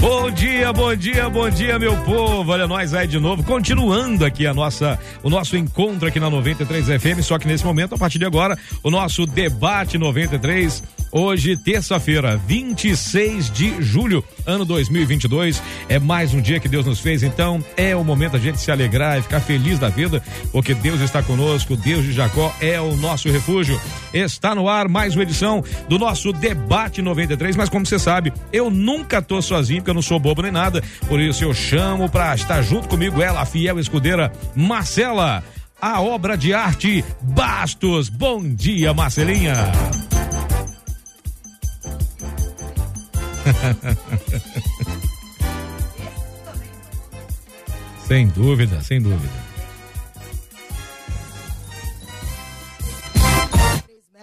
Bom dia, bom dia, bom dia, meu povo. Olha nós aí de novo, continuando aqui a nossa, o nosso encontro aqui na 93 FM, só que nesse momento, a partir de agora, o nosso debate 93 Hoje, terça-feira, 26 de julho, ano 2022. É mais um dia que Deus nos fez, então é o momento da gente se alegrar e ficar feliz da vida, porque Deus está conosco, Deus de Jacó é o nosso refúgio. Está no ar mais uma edição do nosso Debate 93, mas como você sabe, eu nunca tô sozinho, porque eu não sou bobo nem nada, por isso eu chamo para estar junto comigo ela, a fiel escudeira Marcela a obra de arte Bastos. Bom dia, Marcelinha. Sem dúvida, sem dúvida.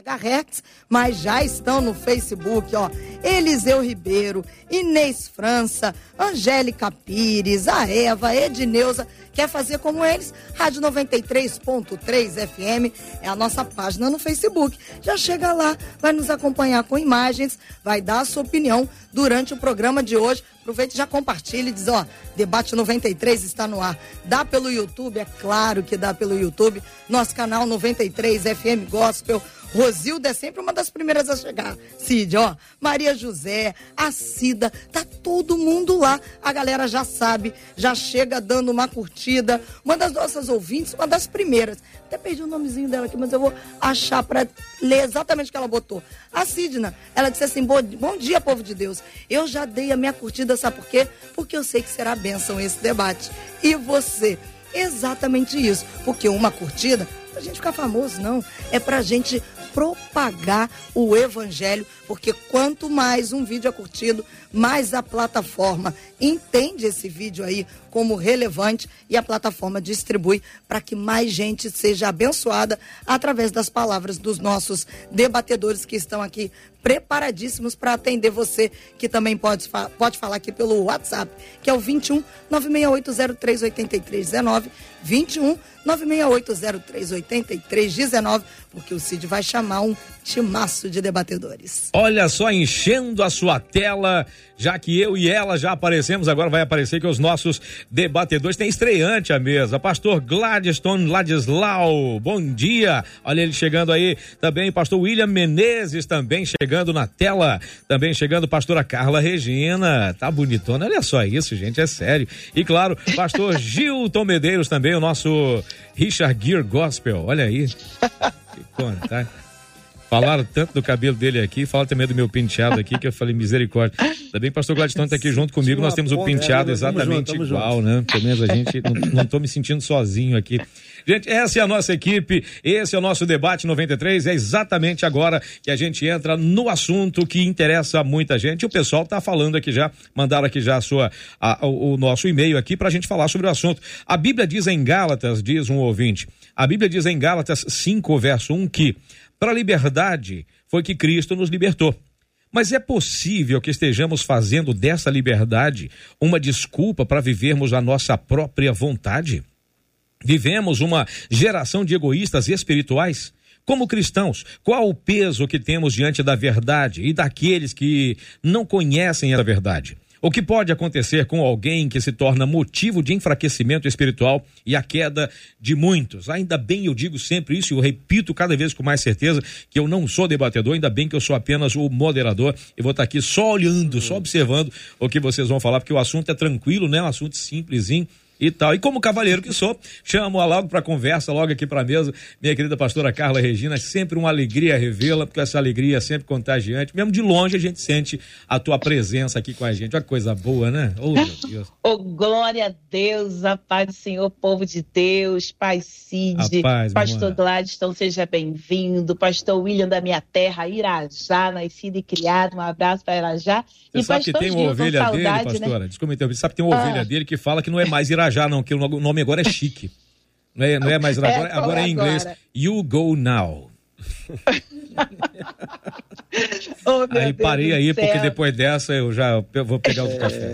Megahertz, mas já estão no Facebook, ó. Eliseu Ribeiro, Inês França, Angélica Pires, a Eva, Edneuza Quer fazer como eles? Rádio 93.3 FM é a nossa página no Facebook. Já chega lá, vai nos acompanhar com imagens, vai dar a sua opinião durante o programa de hoje. Aproveite e já compartilhe diz, ó, Debate 93 está no ar. Dá pelo YouTube, é claro que dá pelo YouTube. Nosso canal 93 FM Gospel Rosilda é sempre uma das primeiras a chegar. Cid, ó. Maria José, a Cida, tá todo mundo lá. A galera já sabe, já chega dando uma curtida. Uma das nossas ouvintes, uma das primeiras. Até perdi o nomezinho dela aqui, mas eu vou achar para ler exatamente o que ela botou. A Sidna, ela disse assim: bom, bom dia, povo de Deus. Eu já dei a minha curtida, sabe por quê? Porque eu sei que será bênção esse debate. E você? Exatamente isso. Porque uma curtida, pra gente ficar famoso, não. É pra gente propagar o evangelho, porque quanto mais um vídeo é curtido, mais a plataforma entende esse vídeo aí como relevante e a plataforma distribui para que mais gente seja abençoada através das palavras dos nossos debatedores que estão aqui preparadíssimos para atender você, que também pode, pode falar aqui pelo WhatsApp, que é o 21 968038319, 21 968038319, porque o Cid vai chamar um timaço de debatedores. Olha só, enchendo a sua tela, já que eu e ela já aparecemos, agora vai aparecer que os nossos debatedores têm estreante à mesa. Pastor Gladstone Ladislau, bom dia. Olha ele chegando aí também, pastor William Menezes também chegando na tela. Também chegando pastora Carla Regina. Tá bonitona, olha só isso, gente, é sério. E claro, pastor Gilton Medeiros também, o nosso Richard Gear Gospel. Olha aí. Que conta, tá? Falaram tanto do cabelo dele aqui, falaram também do meu penteado aqui, que eu falei misericórdia. Ainda bem que o pastor Gladstone está aqui junto comigo, nós temos o penteado exatamente junto, igual, né? Pelo menos a gente, não, estou me sentindo sozinho aqui. Gente, essa é a nossa equipe, esse é o nosso debate 93, é exatamente agora que a gente entra no assunto que interessa a muita gente. O pessoal está falando aqui já, mandaram aqui já a sua, a, o nosso e-mail aqui para a gente falar sobre o assunto. A Bíblia diz em Gálatas, diz um ouvinte, a Bíblia diz em Gálatas 5, verso 1 que para a liberdade foi que Cristo nos libertou. Mas é possível que estejamos fazendo dessa liberdade uma desculpa para vivermos a nossa própria vontade? Vivemos uma geração de egoístas espirituais? Como cristãos, qual o peso que temos diante da verdade e daqueles que não conhecem a verdade? O que pode acontecer com alguém que se torna motivo de enfraquecimento espiritual e a queda de muitos? Ainda bem eu digo sempre isso e eu repito cada vez com mais certeza que eu não sou debatedor, ainda bem que eu sou apenas o moderador e vou estar aqui só olhando, só observando o que vocês vão falar, porque o assunto é tranquilo, né? Um assunto simplesinho e tal. E como cavalheiro que sou, chamo-a logo para conversa, logo aqui para mesa, minha querida pastora Carla Regina, sempre uma alegria revê-la, porque essa alegria é sempre contagiante. Mesmo de longe a gente sente a tua presença aqui com a gente. Que coisa boa, né? Oh, meu Deus. oh, glória a Deus, a paz do Senhor, povo de Deus, Pai Cid, paz, pastor Gladstone, seja bem-vindo, pastor William da minha terra, Irajá, nascido e criado, um abraço para Irajá. Você e sabe que tem uma ovelha saudade, dele, pastora, né? desculpa, você sabe que tem uma ah. ovelha dele que fala que não é mais Irajá Irajá, não, que o nome agora é chique. Não é, não é mais Irajá, é, agora, agora é em inglês. You go now. oh, aí parei aí, porque depois dessa eu já vou pegar outro é... café.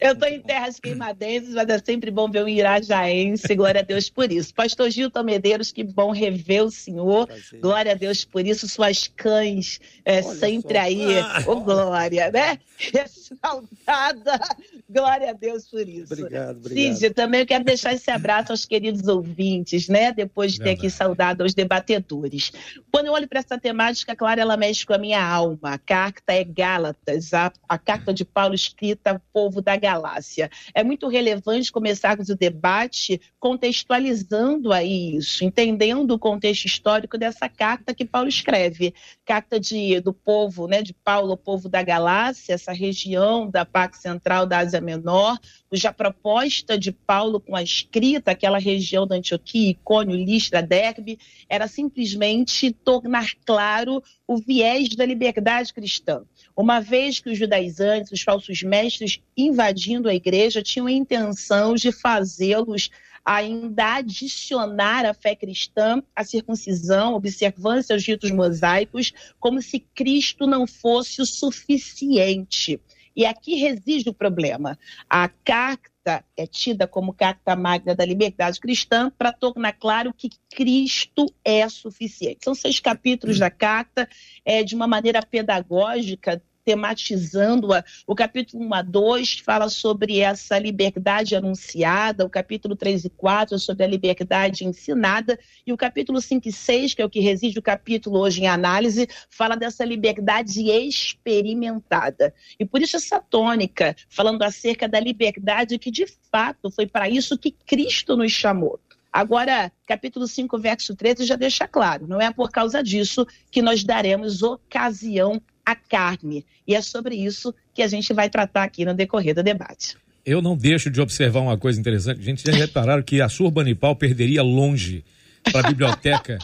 Eu estou em terras queimadenses, mas é sempre bom ver um irajaense. Glória a Deus por isso. Pastor Gilton Medeiros, que bom rever o senhor. Prazer. Glória a Deus por isso. Suas cães é, sempre só. aí. Ah. Oh, glória, né? Ressaltada. Glória a Deus por isso. Obrigado, obrigado. Cid, também eu quero deixar esse abraço aos queridos ouvintes, né? Depois de ter aqui saudado aos debatedores. Quando eu olho para essa temática, claro, ela mexe com a minha alma. A carta é Gálatas, a, a carta de Paulo escrita povo da Galácia. É muito relevante começarmos o debate contextualizando aí isso, entendendo o contexto histórico dessa carta que Paulo escreve. Carta de, do povo, né, de Paulo, povo da galáxia, essa região da parte central da Ásia Menor, cuja proposta de Paulo com a escrita, aquela região da Antioquia, Icônio, Listra, Derbe, era simplesmente tornar claro o viés da liberdade cristã. Uma vez que os judaizantes, os falsos mestres invadindo a igreja, tinham a intenção de fazê-los ainda adicionar à fé cristã a circuncisão, observância aos ritos mosaicos, como se Cristo não fosse o suficiente. E aqui reside o problema. A carta é tida como carta magna da liberdade cristã para tornar claro que Cristo é suficiente. São seis capítulos da carta, é, de uma maneira pedagógica, tematizando-a. O capítulo 1 a 2 fala sobre essa liberdade anunciada, o capítulo 3 e 4 sobre a liberdade ensinada, e o capítulo 5 e 6, que é o que reside o capítulo hoje em análise, fala dessa liberdade experimentada. E por isso essa tônica, falando acerca da liberdade que de fato foi para isso que Cristo nos chamou. Agora, capítulo 5, verso 13 já deixa claro, não é por causa disso que nós daremos ocasião a carne. E é sobre isso que a gente vai tratar aqui no decorrer do debate. Eu não deixo de observar uma coisa interessante. A gente já repararam que a Surbanipal perderia longe para a biblioteca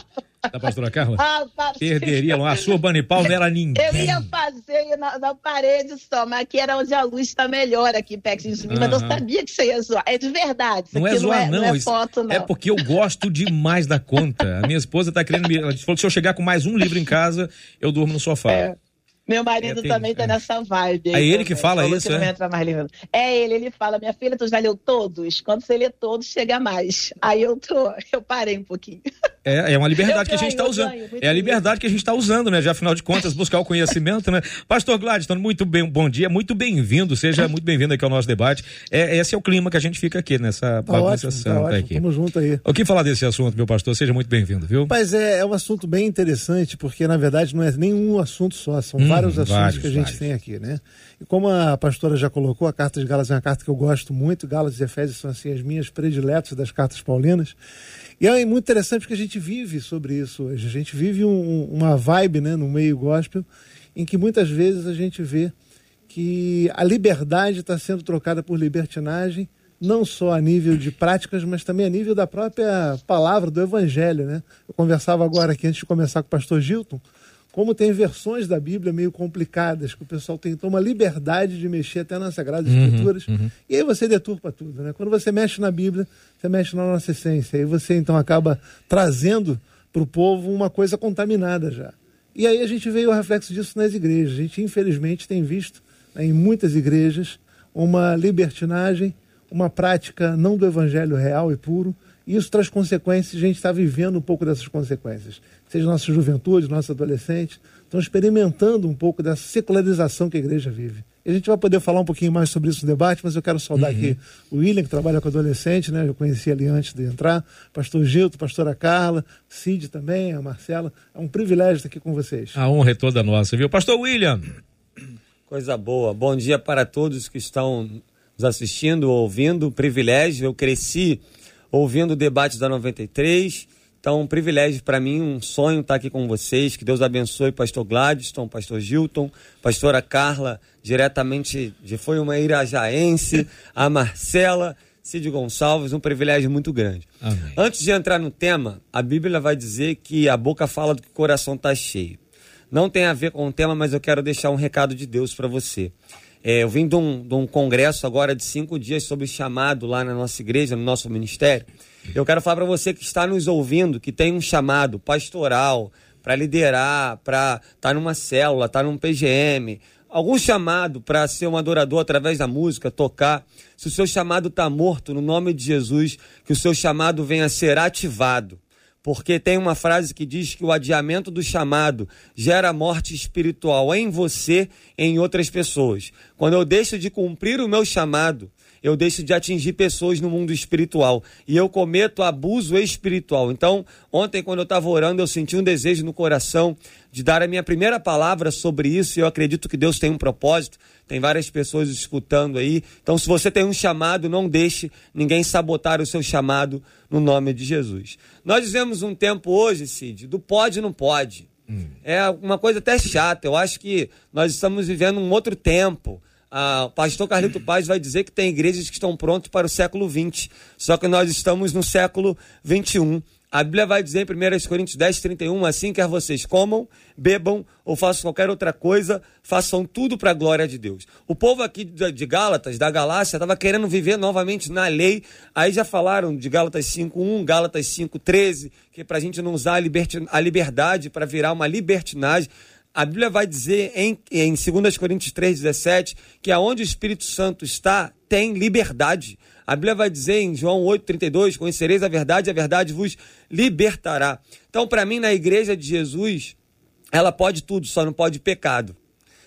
da pastora Carla? Ah, perderia longe. A Surbanipal não era ninguém. Eu ia fazer na, na, parede só, mas aqui era onde a luz está melhor aqui perto de mim, mas eu sabia que você ia zoar. É de verdade. Não é zoar, não. É, não, é, foto, não. É porque eu gosto demais da conta. A minha esposa está querendo me. Ela falou que se eu chegar com mais um livro em casa, eu durmo no sofá. É. Meu marido é, também tá nessa vibe. É ele que fala isso, é? É ele, ele fala, minha filha, tu já leu todos? Quando você lê todos, chega mais. Aí eu tô, eu parei um pouquinho. É, é uma liberdade que a gente está usando. é a liberdade que a gente está usando, né? Já afinal de contas, buscar o conhecimento, né? Pastor Gladstone, muito bem, bom dia, muito bem-vindo, seja muito bem-vindo aqui ao nosso debate. É, esse é o clima que a gente fica aqui nessa tá ótimo, tá ótimo. aqui. Tamo junto aí. O que falar desse assunto, meu pastor? Seja muito bem-vindo, viu? Mas é, é um assunto bem interessante, porque na verdade não é nenhum assunto só, são hum, vários assuntos vários, que a gente vários. tem aqui, né? E como a pastora já colocou, a carta de Galas é uma carta que eu gosto muito, Galas e Efésios são assim as minhas prediletas das cartas paulinas. E é muito interessante porque a gente vive sobre isso hoje. A gente vive um, uma vibe né, no meio gospel em que muitas vezes a gente vê que a liberdade está sendo trocada por libertinagem, não só a nível de práticas, mas também a nível da própria palavra do evangelho. Né? Eu conversava agora aqui antes de começar com o pastor Gilton como tem versões da Bíblia meio complicadas, que o pessoal tem então, uma liberdade de mexer até nas Sagradas uhum, Escrituras, uhum. e aí você deturpa tudo. Né? Quando você mexe na Bíblia, você mexe na nossa essência, e você então acaba trazendo para o povo uma coisa contaminada já. E aí a gente veio o reflexo disso nas igrejas. A gente, infelizmente, tem visto né, em muitas igrejas uma libertinagem, uma prática não do evangelho real e puro, isso traz consequências, a gente está vivendo um pouco dessas consequências seja nossa juventude, nossos adolescentes, estão experimentando um pouco dessa secularização que a igreja vive. E a gente vai poder falar um pouquinho mais sobre isso no debate, mas eu quero saudar uhum. aqui o William, que trabalha com adolescente, né? Eu conheci ali antes de entrar, pastor Gilto, pastora Carla, Cid também, a Marcela. É um privilégio estar aqui com vocês. A honra é toda nossa, viu? Pastor William. Coisa boa. Bom dia para todos que estão nos assistindo, ouvindo. Privilégio. Eu cresci ouvindo o debate da 93 então, um privilégio para mim, um sonho estar aqui com vocês. Que Deus abençoe pastor Gladstone, pastor Gilton, pastora Carla, diretamente de foi uma irajaense, a Marcela, Cid Gonçalves, um privilégio muito grande. Amém. Antes de entrar no tema, a Bíblia vai dizer que a boca fala do que o coração está cheio. Não tem a ver com o tema, mas eu quero deixar um recado de Deus para você. É, eu vim de um, de um congresso agora de cinco dias sobre chamado lá na nossa igreja, no nosso ministério. Eu quero falar para você que está nos ouvindo, que tem um chamado pastoral para liderar, para estar tá numa célula, estar tá num PGM, algum chamado para ser um adorador através da música, tocar. Se o seu chamado está morto, no nome de Jesus, que o seu chamado venha a ser ativado. Porque tem uma frase que diz que o adiamento do chamado gera morte espiritual em você e em outras pessoas. Quando eu deixo de cumprir o meu chamado, eu deixo de atingir pessoas no mundo espiritual e eu cometo abuso espiritual. Então, ontem, quando eu estava orando, eu senti um desejo no coração de dar a minha primeira palavra sobre isso e eu acredito que Deus tem um propósito. Tem várias pessoas escutando aí. Então, se você tem um chamado, não deixe ninguém sabotar o seu chamado no nome de Jesus. Nós vivemos um tempo hoje, Cid, do pode não pode. Hum. É uma coisa até chata. Eu acho que nós estamos vivendo um outro tempo ah, o pastor Carlito Paz vai dizer que tem igrejas que estão prontas para o século XX, só que nós estamos no século XXI. A Bíblia vai dizer em 1 Coríntios 10, 31, assim quer vocês comam, bebam ou façam qualquer outra coisa, façam tudo para a glória de Deus. O povo aqui de Gálatas, da Galácia, estava querendo viver novamente na lei. Aí já falaram de Gálatas 5.1, Gálatas 5.13, que é para a gente não usar a, liberdade para virar uma libertinagem. A Bíblia vai dizer em, em 2 Coríntios 3,17 que aonde o Espírito Santo está, tem liberdade. A Bíblia vai dizer em João 8,32: Conhecereis a verdade, a verdade vos libertará. Então, para mim, na igreja de Jesus, ela pode tudo, só não pode pecado.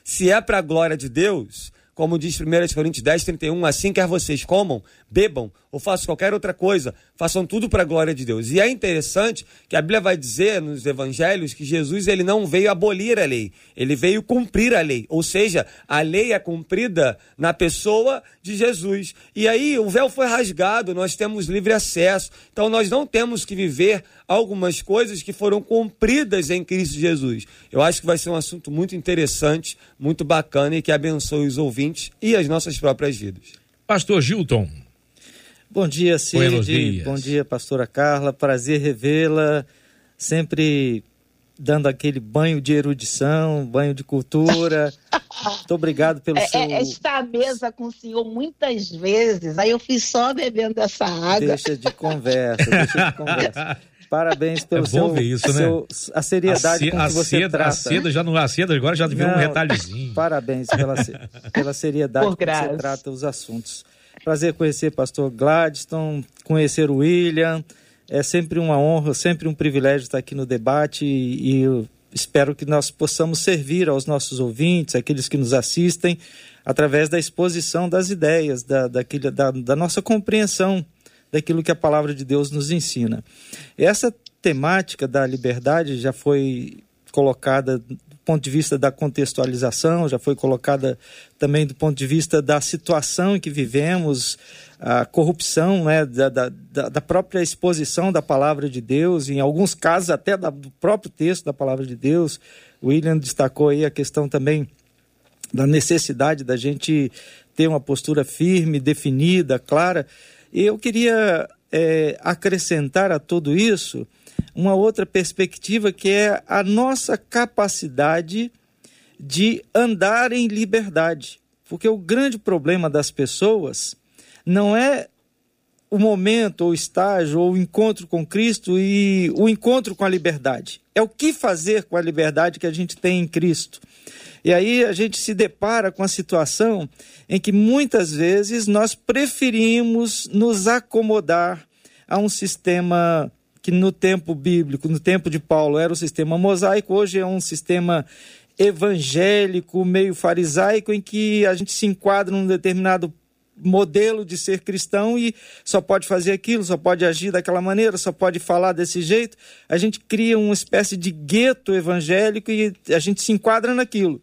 Se é para a glória de Deus, como diz 1 Coríntios 10, 31, assim quer vocês comam, bebam ou façam qualquer outra coisa, façam tudo para a glória de Deus. E é interessante que a Bíblia vai dizer nos evangelhos que Jesus ele não veio abolir a lei, ele veio cumprir a lei. Ou seja, a lei é cumprida na pessoa de Jesus. E aí o véu foi rasgado, nós temos livre acesso. Então nós não temos que viver algumas coisas que foram cumpridas em Cristo Jesus. Eu acho que vai ser um assunto muito interessante, muito bacana e que abençoe os ouvintes e as nossas próprias vidas. Pastor Gilton. Bom dia, Cid. Bom dia, pastora Carla. Prazer revê-la. Sempre dando aquele banho de erudição, banho de cultura. Muito obrigado pelo é, seu... É, está à mesa com o senhor muitas vezes, aí eu fiz só bebendo essa água. Deixa de conversa, deixa de conversa. Parabéns pelo é seu, isso, né? seu, a seriedade a com que você seda, trata. A seda já não a seda agora já viu um retalhozinho. Parabéns pela, pela seriedade com que você trata os assuntos. Prazer conhecer o pastor Gladstone, conhecer o William. É sempre uma honra, sempre um privilégio estar aqui no debate e, e espero que nós possamos servir aos nossos ouvintes, aqueles que nos assistem, através da exposição das ideias, da, daquele, da, da nossa compreensão daquilo que a palavra de Deus nos ensina. Essa temática da liberdade já foi colocada ponto de vista da contextualização, já foi colocada também do ponto de vista da situação em que vivemos, a corrupção né, da, da, da própria exposição da palavra de Deus, em alguns casos até do próprio texto da palavra de Deus. William destacou aí a questão também da necessidade da gente ter uma postura firme, definida, clara. Eu queria é, acrescentar a tudo isso uma outra perspectiva que é a nossa capacidade de andar em liberdade. Porque o grande problema das pessoas não é o momento, ou estágio, ou o encontro com Cristo e o encontro com a liberdade. É o que fazer com a liberdade que a gente tem em Cristo. E aí a gente se depara com a situação em que muitas vezes nós preferimos nos acomodar a um sistema que no tempo bíblico, no tempo de Paulo, era o sistema mosaico, hoje é um sistema evangélico, meio farisaico, em que a gente se enquadra num determinado modelo de ser cristão e só pode fazer aquilo, só pode agir daquela maneira, só pode falar desse jeito. A gente cria uma espécie de gueto evangélico e a gente se enquadra naquilo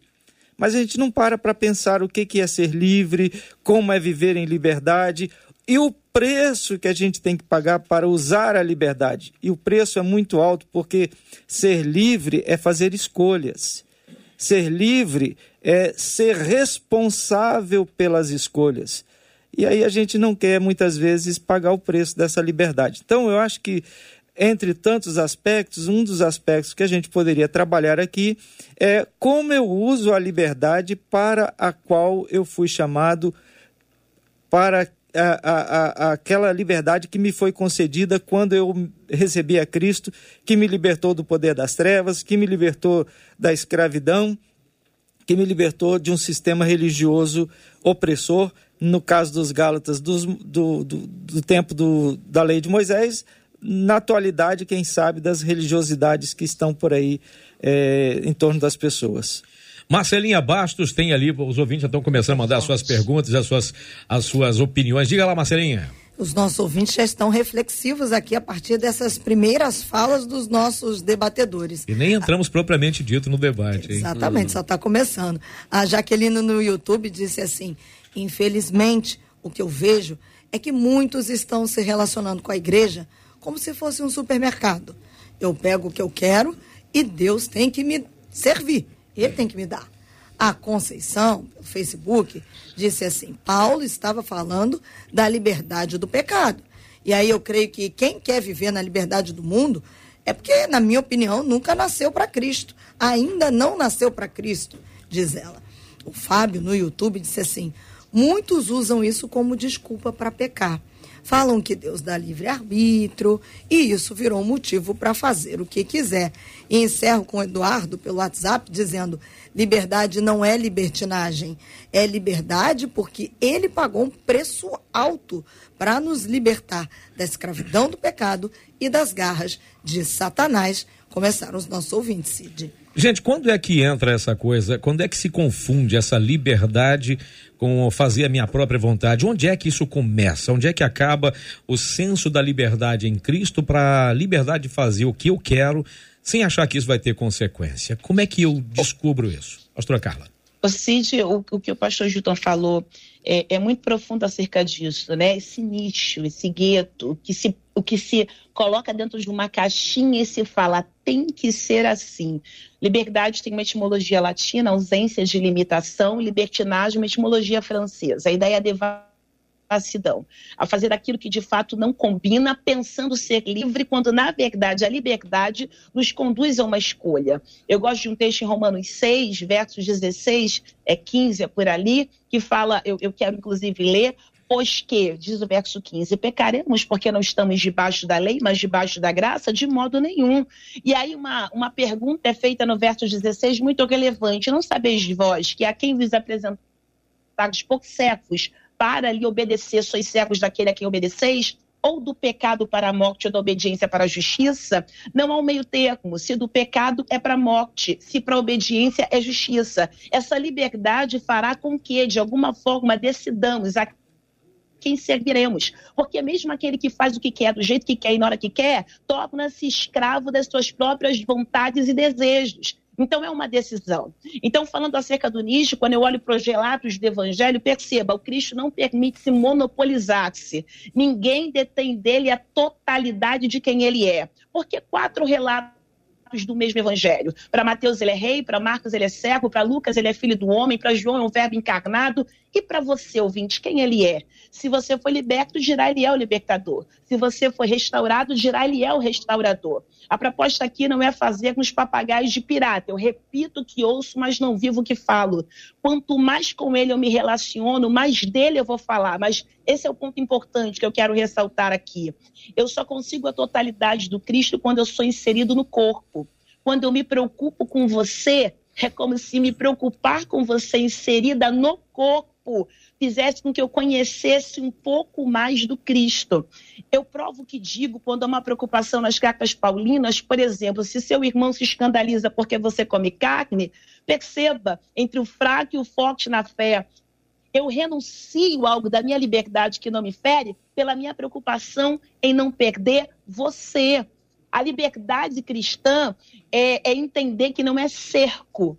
mas a gente não para para pensar o que é ser livre, como é viver em liberdade e o preço que a gente tem que pagar para usar a liberdade. E o preço é muito alto porque ser livre é fazer escolhas. Ser livre é ser responsável pelas escolhas. E aí a gente não quer muitas vezes pagar o preço dessa liberdade. Então eu acho que entre tantos aspectos, um dos aspectos que a gente poderia trabalhar aqui é como eu uso a liberdade para a qual eu fui chamado para a, a, aquela liberdade que me foi concedida quando eu recebi a Cristo, que me libertou do poder das trevas, que me libertou da escravidão, que me libertou de um sistema religioso opressor, no caso dos Gálatas, dos, do, do, do, tempo do, da lei de Moisés, na atualidade, quem sabe, das religiosidades que estão por aí é, em torno das pessoas. Marcelinha Bastos tem ali, os ouvintes já estão começando a mandar as suas perguntas, as suas, as suas opiniões. Diga lá, Marcelinha. Os nossos ouvintes já estão reflexivos aqui a partir dessas primeiras falas dos nossos debatedores. E nem entramos ah, propriamente dito no debate. Hein? Exatamente, só está começando. A Jaqueline no YouTube disse assim: infelizmente, o que eu vejo é que muitos estão se relacionando com a igreja como se fosse um supermercado. Eu pego o que eu quero e Deus tem que me servir. Ele tem que me dar. A Conceição, o Facebook, disse assim: Paulo estava falando da liberdade do pecado. E aí eu creio que quem quer viver na liberdade do mundo é porque, na minha opinião, nunca nasceu para Cristo. Ainda não nasceu para Cristo, diz ela. O Fábio, no YouTube, disse assim: muitos usam isso como desculpa para pecar. Falam que Deus dá livre-arbítrio e isso virou motivo para fazer o que quiser. E encerro com o Eduardo pelo WhatsApp dizendo: liberdade não é libertinagem, é liberdade porque ele pagou um preço alto para nos libertar da escravidão do pecado e das garras de Satanás. Começaram os nossos ouvintes, Cid. Gente, quando é que entra essa coisa? Quando é que se confunde essa liberdade com fazer a minha própria vontade. Onde é que isso começa? Onde é que acaba o senso da liberdade em Cristo para a liberdade de fazer o que eu quero sem achar que isso vai ter consequência? Como é que eu descubro isso? Pastora Carla. Cid, o, o que o pastor Gilton falou é, é, muito profundo acerca disso, né? Esse nicho, esse gueto, que se, o que se coloca dentro de uma caixinha e se fala tem que ser assim. Liberdade tem uma etimologia latina, ausência de limitação, libertinagem, uma etimologia francesa. A ideia de devassidão, a fazer aquilo que de fato não combina, pensando ser livre, quando na verdade a liberdade nos conduz a uma escolha. Eu gosto de um texto em Romanos 6, versos 16, é 15, é por ali, que fala, eu, eu quero inclusive ler, Pois que, diz o verso 15, pecaremos porque não estamos debaixo da lei, mas debaixo da graça? De modo nenhum. E aí uma, uma pergunta é feita no verso 16, muito relevante. Não sabeis vós que a quem vos apresentados por servos para lhe obedecer, sois servos daquele a quem obedeceis? ou do pecado para a morte ou da obediência para a justiça, não há um meio termo. Se do pecado é para a morte, se para a obediência é justiça. Essa liberdade fará com que, de alguma forma, decidamos a quem serviremos. Porque mesmo aquele que faz o que quer, do jeito que quer e na hora que quer, torna-se escravo das suas próprias vontades e desejos. Então é uma decisão. Então, falando acerca do nicho, quando eu olho para os relatos do Evangelho, perceba, o Cristo não permite se monopolizar-se. Ninguém detém dele a totalidade de quem ele é. Porque quatro relatos do mesmo evangelho. Para Mateus ele é rei, para Marcos ele é servo, para Lucas ele é filho do homem, para João é um verbo encarnado. E para você, ouvinte, quem ele é? Se você foi liberto, dirá ele é o libertador. Se você foi restaurado, dirá ele é o restaurador. A proposta aqui não é fazer com os papagaios de pirata. Eu repito que ouço, mas não vivo o que falo. Quanto mais com ele eu me relaciono, mais dele eu vou falar. Mas esse é o ponto importante que eu quero ressaltar aqui. Eu só consigo a totalidade do Cristo quando eu sou inserido no corpo. Quando eu me preocupo com você, é como se me preocupar com você inserida no corpo fizesse com que eu conhecesse um pouco mais do Cristo. Eu provo que digo quando há uma preocupação nas cartas paulinas, por exemplo, se seu irmão se escandaliza porque você come carne, perceba, entre o fraco e o forte na fé, eu renuncio algo da minha liberdade que não me fere pela minha preocupação em não perder você. A liberdade cristã é, é entender que não é cerco,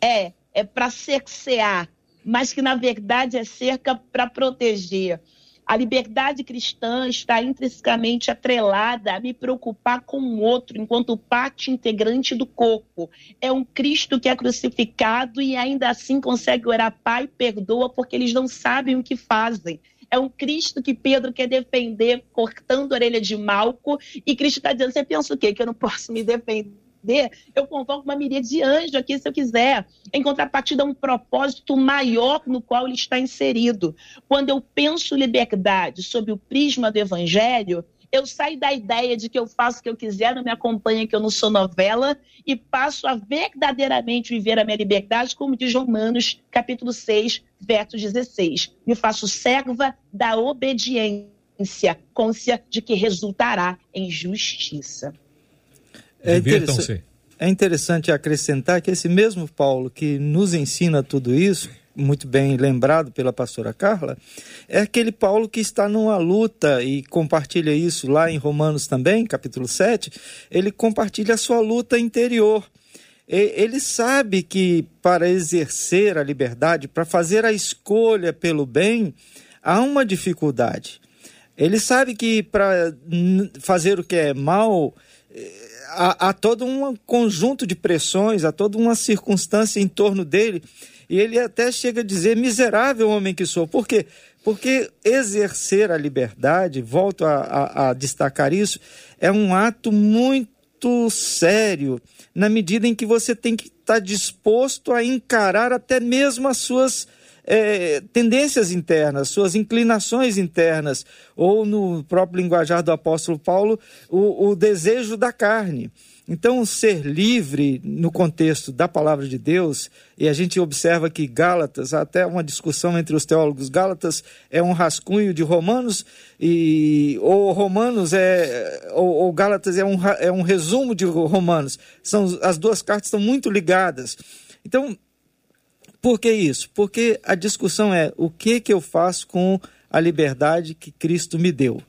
é, é para cercear, mas que na verdade é cerca para proteger. A liberdade cristã está intrinsecamente atrelada a me preocupar com o outro enquanto parte integrante do corpo. É um Cristo que é crucificado e ainda assim consegue orar, Pai, perdoa, porque eles não sabem o que fazem. É um Cristo que Pedro quer defender, cortando a orelha de Malco, e Cristo está dizendo: você pensa o quê? Que eu não posso me defender? Eu convoco uma miríade de anjos aqui, se eu quiser. Em contrapartida, um propósito maior no qual ele está inserido. Quando eu penso liberdade sob o prisma do evangelho, eu saio da ideia de que eu faço o que eu quiser, não me acompanha, que eu não sou novela, e passo a verdadeiramente viver a minha liberdade, como diz Romanos, capítulo 6, verso 16. Me faço serva da obediência, côncia de que resultará em justiça. É interessante, é interessante acrescentar que esse mesmo Paulo que nos ensina tudo isso, muito bem lembrado pela pastora Carla, é aquele Paulo que está numa luta e compartilha isso lá em Romanos também, capítulo 7. Ele compartilha a sua luta interior. Ele sabe que para exercer a liberdade, para fazer a escolha pelo bem, há uma dificuldade. Ele sabe que para fazer o que é mal, eh, há, há todo um conjunto de pressões, há toda uma circunstância em torno dele e ele até chega a dizer: miserável homem que sou. Por quê? Porque exercer a liberdade, volto a, a, a destacar isso, é um ato muito sério, na medida em que você tem que estar disposto a encarar até mesmo as suas. É, tendências internas, suas inclinações internas, ou no próprio linguajar do apóstolo Paulo, o, o desejo da carne. Então, ser livre no contexto da palavra de Deus, e a gente observa que Gálatas, até uma discussão entre os teólogos, Gálatas é um rascunho de Romanos, e ou Romanos é, ou, ou Gálatas é um, é um resumo de Romanos. São, as duas cartas estão muito ligadas. Então, por que isso? Porque a discussão é o que, que eu faço com a liberdade que Cristo me deu.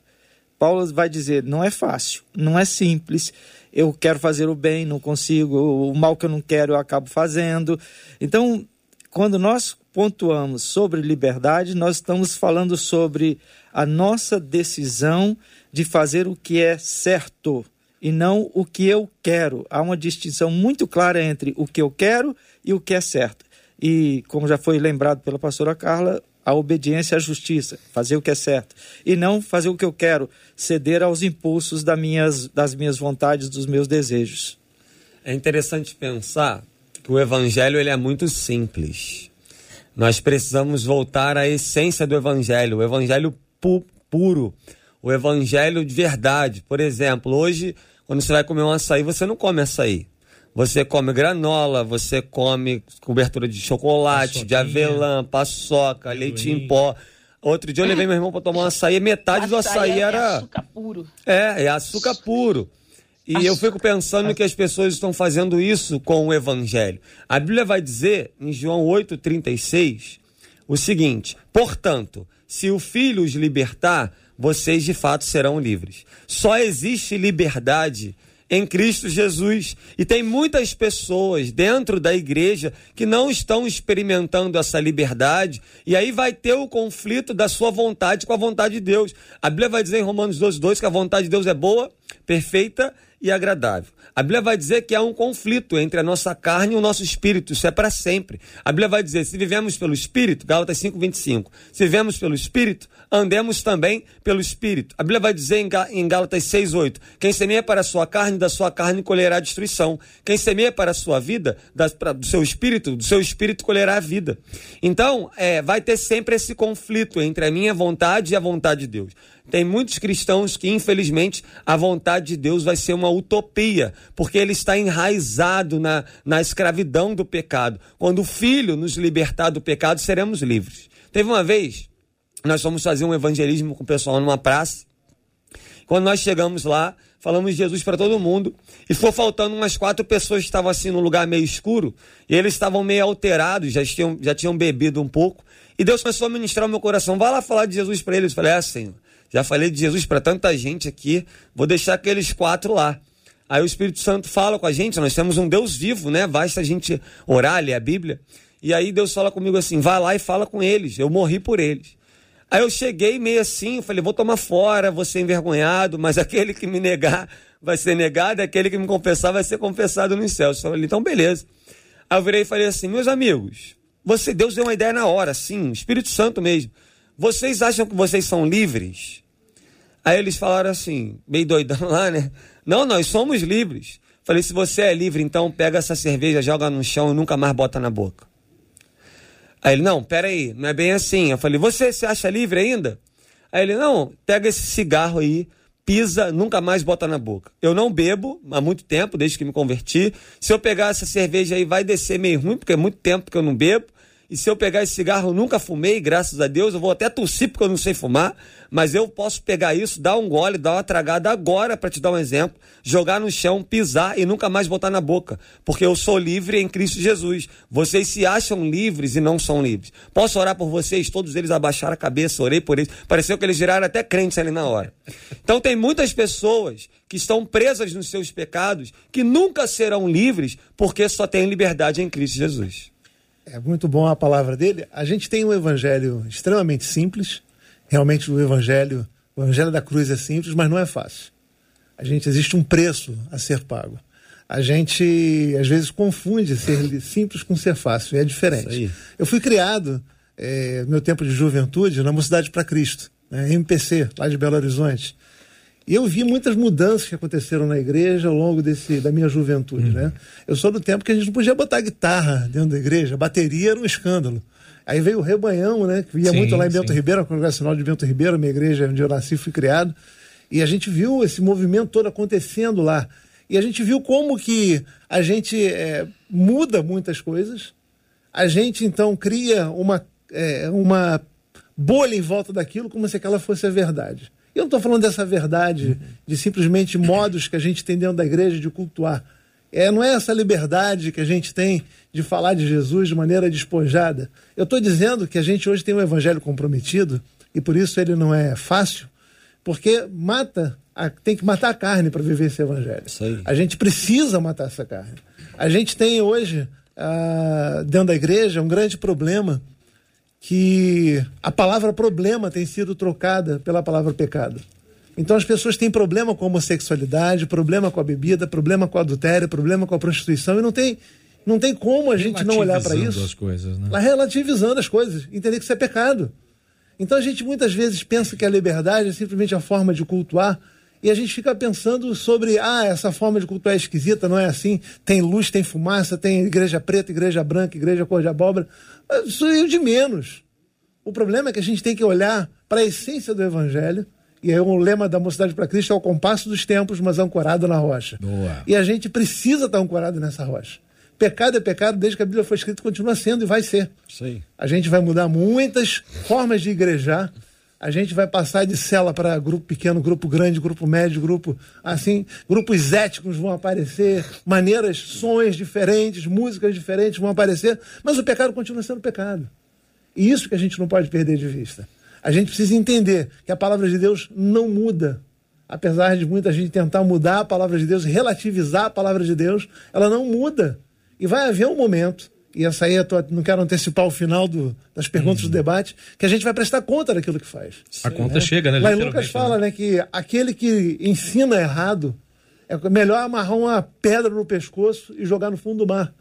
Paulo vai dizer: não é fácil, não é simples eu quero fazer o bem, não consigo, o mal que eu não quero eu acabo fazendo. Então, quando nós pontuamos sobre liberdade, nós estamos falando sobre a nossa decisão de fazer o que é certo e não o que eu quero. Há uma distinção muito clara entre o que eu quero e o que é certo. E, como já foi lembrado pela pastora Carla, a obediência à justiça, fazer o que é certo, e não fazer o que eu quero, ceder aos impulsos das minhas, das minhas vontades, dos meus desejos. É interessante pensar que o evangelho ele é muito simples. Nós precisamos voltar à essência do evangelho, o evangelho pu puro, o evangelho de verdade. Por exemplo, hoje, quando você vai comer um açaí, você não come açaí. Você come granola, você come cobertura de chocolate, de avelã, paçoca, leite em pó. Outro dia eu levei meu irmão para tomar um açaí, metade do açaí era. É açúcar puro. É, é açúcar puro. E açúcar. eu fico pensando que as pessoas estão fazendo isso com o evangelho. A Bíblia vai dizer, em João 8,36, o seguinte: Portanto, se o filho os libertar, vocês de fato serão livres. Só existe liberdade em Cristo Jesus. E tem muitas pessoas dentro da igreja que não estão experimentando essa liberdade, e aí vai ter o conflito da sua vontade com a vontade de Deus. A Bíblia vai dizer em Romanos 12, 2 que a vontade de Deus é boa, perfeita agradável. A Bíblia vai dizer que há um conflito entre a nossa carne e o nosso espírito, isso é para sempre. A Bíblia vai dizer: se vivemos pelo espírito, Gálatas 5:25. Se vivemos pelo espírito, andemos também pelo espírito. A Bíblia vai dizer em Gálatas 6:8: quem semeia para a sua carne, da sua carne colherá destruição. Quem semeia para a sua vida, da, pra, do seu espírito, do seu espírito colherá a vida. Então, é, vai ter sempre esse conflito entre a minha vontade e a vontade de Deus. Tem muitos cristãos que, infelizmente, a vontade de Deus vai ser uma utopia, porque ele está enraizado na, na escravidão do pecado. Quando o Filho nos libertar do pecado, seremos livres. Teve uma vez, nós fomos fazer um evangelismo com o pessoal numa praça. Quando nós chegamos lá, falamos de Jesus para todo mundo. E foi faltando umas quatro pessoas que estavam assim num lugar meio escuro. E eles estavam meio alterados, já tinham, já tinham bebido um pouco. E Deus começou a ministrar o meu coração. Vai lá falar de Jesus para eles. Eu falei, é, Senhor. Já falei de Jesus para tanta gente aqui, vou deixar aqueles quatro lá. Aí o Espírito Santo fala com a gente, nós temos um Deus vivo, né? Basta a gente orar, ler a Bíblia. E aí Deus fala comigo assim: vai lá e fala com eles, eu morri por eles. Aí eu cheguei meio assim, falei: vou tomar fora, vou ser envergonhado, mas aquele que me negar vai ser negado, aquele que me confessar vai ser confessado nos céus. Eu falei: então beleza. Aí eu virei e falei assim: meus amigos, você, Deus deu uma ideia na hora, sim, Espírito Santo mesmo. vocês acham que vocês são livres? Aí eles falaram assim, meio doidão lá, né? Não, nós somos livres. Falei, se você é livre, então pega essa cerveja, joga no chão e nunca mais bota na boca. Aí ele, não, peraí, não é bem assim. Eu falei, você se acha livre ainda? Aí ele, não, pega esse cigarro aí, pisa, nunca mais bota na boca. Eu não bebo há muito tempo, desde que me converti. Se eu pegar essa cerveja aí, vai descer meio ruim, porque é muito tempo que eu não bebo. E se eu pegar esse cigarro, eu nunca fumei, graças a Deus, eu vou até tossir porque eu não sei fumar, mas eu posso pegar isso, dar um gole, dar uma tragada agora, para te dar um exemplo, jogar no chão, pisar e nunca mais botar na boca, porque eu sou livre em Cristo Jesus. Vocês se acham livres e não são livres. Posso orar por vocês? Todos eles abaixaram a cabeça, orei por eles. Pareceu que eles giraram até crentes ali na hora. Então tem muitas pessoas que estão presas nos seus pecados, que nunca serão livres, porque só têm liberdade em Cristo Jesus. É muito bom a palavra dele. A gente tem um evangelho extremamente simples. Realmente o evangelho, o evangelho da cruz é simples, mas não é fácil. A gente existe um preço a ser pago. A gente às vezes confunde ser simples com ser fácil. É diferente. Eu fui criado é, no meu tempo de juventude na Mocidade para Cristo, né, MPC, lá de Belo Horizonte. E eu vi muitas mudanças que aconteceram na igreja ao longo desse, da minha juventude, uhum. né? Eu sou do tempo que a gente não podia botar guitarra dentro da igreja, bateria era um escândalo. Aí veio o Rebanhão, né? Que ia sim, muito lá em Bento sim. Ribeiro, a Congregacional de Bento Ribeiro, minha igreja onde eu nasci e fui criado. E a gente viu esse movimento todo acontecendo lá. E a gente viu como que a gente é, muda muitas coisas. A gente, então, cria uma, é, uma bolha em volta daquilo como se aquela fosse a verdade. E eu não estou falando dessa verdade de simplesmente modos que a gente tem dentro da igreja de cultuar. É, não é essa liberdade que a gente tem de falar de Jesus de maneira despojada. Eu estou dizendo que a gente hoje tem um evangelho comprometido e por isso ele não é fácil, porque mata, a, tem que matar a carne para viver esse evangelho. A gente precisa matar essa carne. A gente tem hoje, ah, dentro da igreja, um grande problema que a palavra problema tem sido trocada pela palavra pecado. Então as pessoas têm problema com a homossexualidade, problema com a bebida, problema com o adultério, problema com a prostituição e não tem não tem como a gente não olhar para isso. As coisas, né? Relativizando as coisas, entender que isso é pecado. Então a gente muitas vezes pensa que a liberdade é simplesmente a forma de cultuar e a gente fica pensando sobre, ah, essa forma de culto é esquisita, não é assim? Tem luz, tem fumaça, tem igreja preta, igreja branca, igreja cor de abóbora. Isso é de menos. O problema é que a gente tem que olhar para a essência do evangelho, e aí o lema da Mocidade para Cristo é o compasso dos tempos, mas ancorado na rocha. Boa. E a gente precisa estar ancorado nessa rocha. Pecado é pecado desde que a Bíblia foi escrita, continua sendo e vai ser. Sim. A gente vai mudar muitas formas de igrejar, a gente vai passar de cela para grupo pequeno, grupo grande, grupo médio, grupo assim, grupos éticos vão aparecer, maneiras, sons diferentes, músicas diferentes vão aparecer, mas o pecado continua sendo pecado. E isso que a gente não pode perder de vista. A gente precisa entender que a palavra de Deus não muda. Apesar de muita gente tentar mudar a palavra de Deus, relativizar a palavra de Deus, ela não muda. E vai haver um momento e essa aí eu tô, não quero antecipar o final do, das perguntas uhum. do debate, que a gente vai prestar conta daquilo que faz. A conta né? chega, né? Lá em Lucas fala né? né, que aquele que ensina errado é melhor amarrar uma pedra no pescoço e jogar no fundo do mar,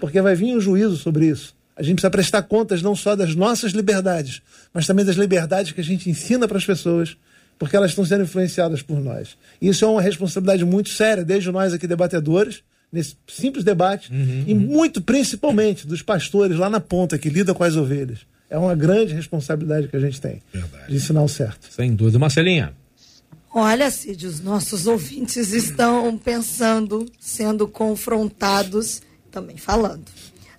porque vai vir um juízo sobre isso. A gente precisa prestar contas não só das nossas liberdades, mas também das liberdades que a gente ensina para as pessoas, porque elas estão sendo influenciadas por nós. E isso é uma responsabilidade muito séria, desde nós aqui debatedores, nesse simples debate, uhum, e muito principalmente dos pastores lá na ponta que lidam com as ovelhas. É uma grande responsabilidade que a gente tem Verdade. de ensinar o certo. Sem dúvida. Marcelinha. Olha, Cid, os nossos ouvintes estão pensando, sendo confrontados, também falando.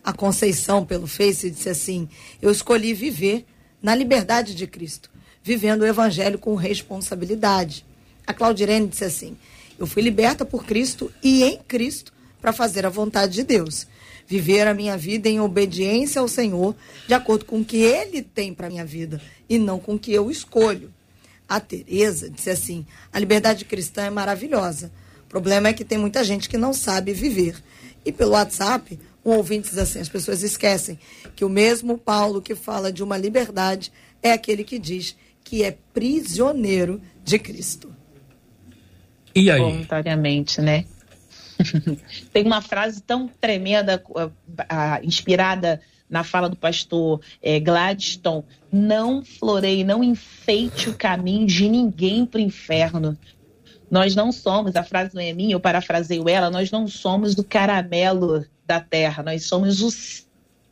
A Conceição, pelo Face, disse assim: Eu escolhi viver na liberdade de Cristo, vivendo o Evangelho com responsabilidade. A Claudirene disse assim: Eu fui liberta por Cristo e em Cristo para fazer a vontade de Deus. Viver a minha vida em obediência ao Senhor, de acordo com o que Ele tem para a minha vida e não com o que eu escolho. A Tereza disse assim: a liberdade cristã é maravilhosa. O problema é que tem muita gente que não sabe viver. E pelo WhatsApp, um ouvinte diz assim: as pessoas esquecem que o mesmo Paulo que fala de uma liberdade é aquele que diz que é prisioneiro de Cristo. E aí? Voluntariamente, né? Tem uma frase tão tremenda, uh, inspirada na fala do pastor é, Gladstone, não floreie, não enfeite o caminho de ninguém para o inferno. Nós não somos, a frase não é minha, eu parafraseio ela, nós não somos o caramelo da terra, nós somos o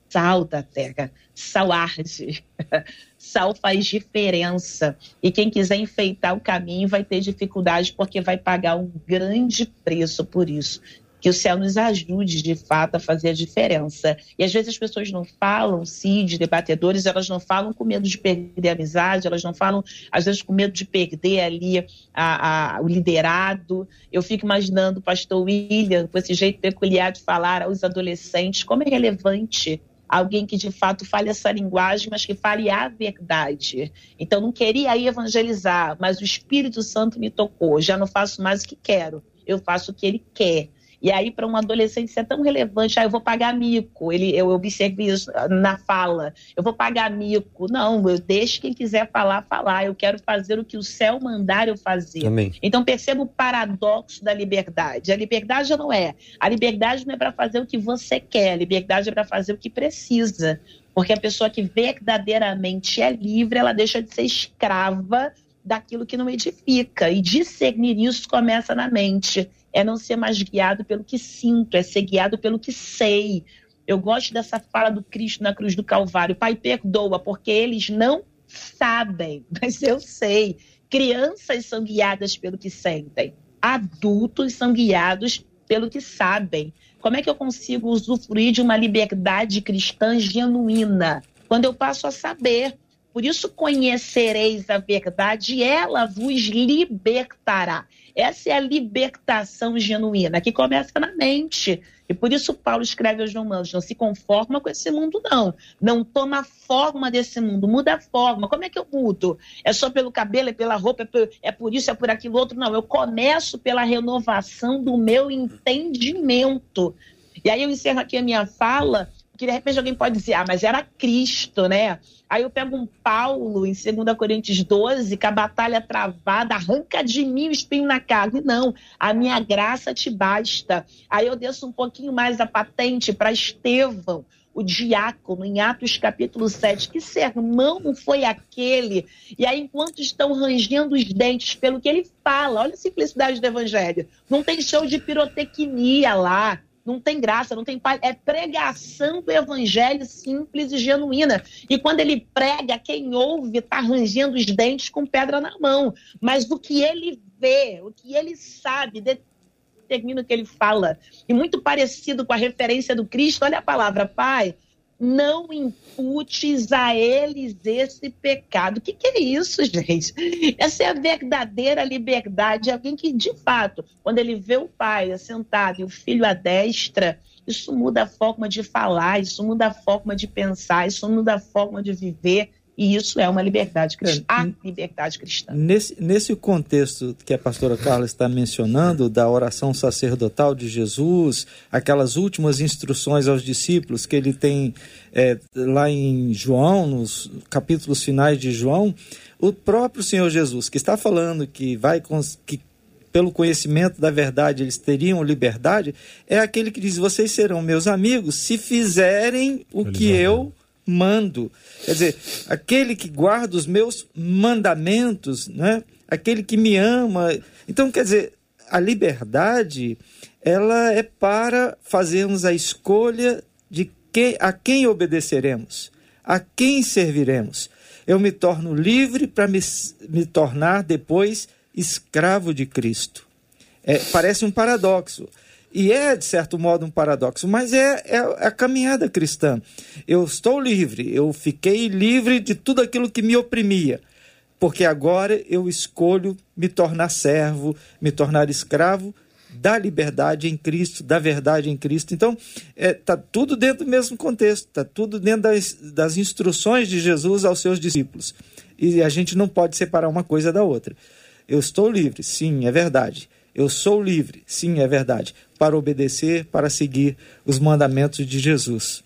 sal da terra. Sal arde. Sal faz diferença. E quem quiser enfeitar o caminho vai ter dificuldade porque vai pagar um grande preço por isso que o céu nos ajude de fato a fazer a diferença. E às vezes as pessoas não falam, CID, debatedores, elas não falam com medo de perder a amizade, elas não falam, às vezes, com medo de perder ali a, a, o liderado. Eu fico imaginando o pastor William, com esse jeito peculiar de falar aos adolescentes, como é relevante alguém que de fato fale essa linguagem, mas que fale a verdade. Então, não queria ir evangelizar, mas o Espírito Santo me tocou. Já não faço mais o que quero, eu faço o que ele quer. E aí, para um adolescente, isso é tão relevante. Ah, eu vou pagar mico. Ele, eu observei isso na fala. Eu vou pagar mico. Não, eu deixo quem quiser falar, falar. Eu quero fazer o que o céu mandar eu fazer. Amém. Então, perceba o paradoxo da liberdade. A liberdade não é. A liberdade não é para fazer o que você quer. A liberdade é para fazer o que precisa. Porque a pessoa que verdadeiramente é livre, ela deixa de ser escrava daquilo que não edifica. E discernir isso começa na mente é não ser mais guiado pelo que sinto, é ser guiado pelo que sei. Eu gosto dessa fala do Cristo na cruz do Calvário. Pai, perdoa, porque eles não sabem, mas eu sei. Crianças são guiadas pelo que sentem, adultos são guiados pelo que sabem. Como é que eu consigo usufruir de uma liberdade cristã genuína? Quando eu passo a saber. Por isso conhecereis a verdade ela vos libertará. Essa é a libertação genuína, que começa na mente. E por isso Paulo escreve aos romanos: não se conforma com esse mundo, não. Não toma forma desse mundo, muda a forma. Como é que eu mudo? É só pelo cabelo, é pela roupa, é por, é por isso, é por aquilo outro? Não, eu começo pela renovação do meu entendimento. E aí eu encerro aqui a minha fala que de repente alguém pode dizer, ah, mas era Cristo, né? Aí eu pego um Paulo em 2 Coríntios 12, que a batalha travada, arranca de mim o espinho na carne. Não, a minha graça te basta. Aí eu desço um pouquinho mais a patente para Estevão, o diácono, em Atos capítulo 7. Que sermão foi aquele? E aí, enquanto estão rangendo os dentes pelo que ele fala, olha a simplicidade do evangelho. Não tem show de pirotecnia lá não tem graça, não tem pai. É pregação do evangelho simples e genuína. E quando ele prega, quem ouve está rangendo os dentes com pedra na mão. Mas o que ele vê, o que ele sabe, determina o que ele fala. E muito parecido com a referência do Cristo, olha a palavra, Pai, não imputes a eles esse pecado. O que, que, é isso, gente? Essa é a verdadeira liberdade. Alguém que, de fato, quando ele vê o pai assentado e o filho à destra, isso muda a forma de falar, isso muda a forma de pensar, isso muda a forma de viver. E isso é uma liberdade cristã, a liberdade cristã. Nesse, nesse contexto que a pastora Carla está mencionando, da oração sacerdotal de Jesus, aquelas últimas instruções aos discípulos que ele tem é, lá em João, nos capítulos finais de João, o próprio Senhor Jesus, que está falando que vai que pelo conhecimento da verdade eles teriam liberdade, é aquele que diz: Vocês serão meus amigos se fizerem o que eu mando. Quer dizer, aquele que guarda os meus mandamentos, né? aquele que me ama. Então, quer dizer, a liberdade ela é para fazermos a escolha de que, a quem obedeceremos, a quem serviremos. Eu me torno livre para me, me tornar depois escravo de Cristo. É, parece um paradoxo. E é, de certo modo, um paradoxo, mas é, é, a caminhada cristã. Eu estou livre, eu fiquei livre de tudo aquilo que me oprimia, porque agora eu escolho me tornar servo, me tornar escravo da liberdade em Cristo, da verdade em Cristo. Então, está é, tá tudo dentro do mesmo contexto, está tudo dentro das, das instruções de Jesus aos seus discípulos. E a gente não pode separar uma coisa da outra. Eu estou livre, sim, é verdade. Eu sou livre, sim, é verdade para obedecer, para seguir os mandamentos de Jesus.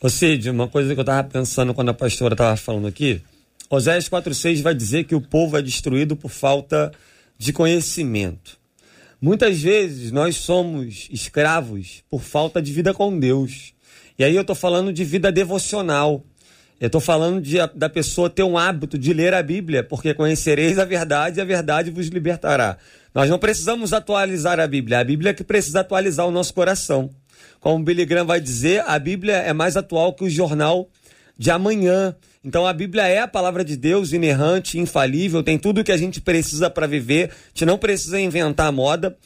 Ô Cid, uma coisa que eu estava pensando quando a pastora estava falando aqui, Oséias 4,6 vai dizer que o povo é destruído por falta de conhecimento. Muitas vezes nós somos escravos por falta de vida com Deus. E aí eu estou falando de vida devocional. Eu estou falando de, da pessoa ter um hábito de ler a Bíblia, porque conhecereis a verdade e a verdade vos libertará. Nós não precisamos atualizar a Bíblia, a Bíblia é que precisa atualizar o nosso coração. Como Billy Graham vai dizer, a Bíblia é mais atual que o jornal de amanhã. Então a Bíblia é a palavra de Deus, inerrante, infalível, tem tudo o que a gente precisa para viver, a gente não precisa inventar moda.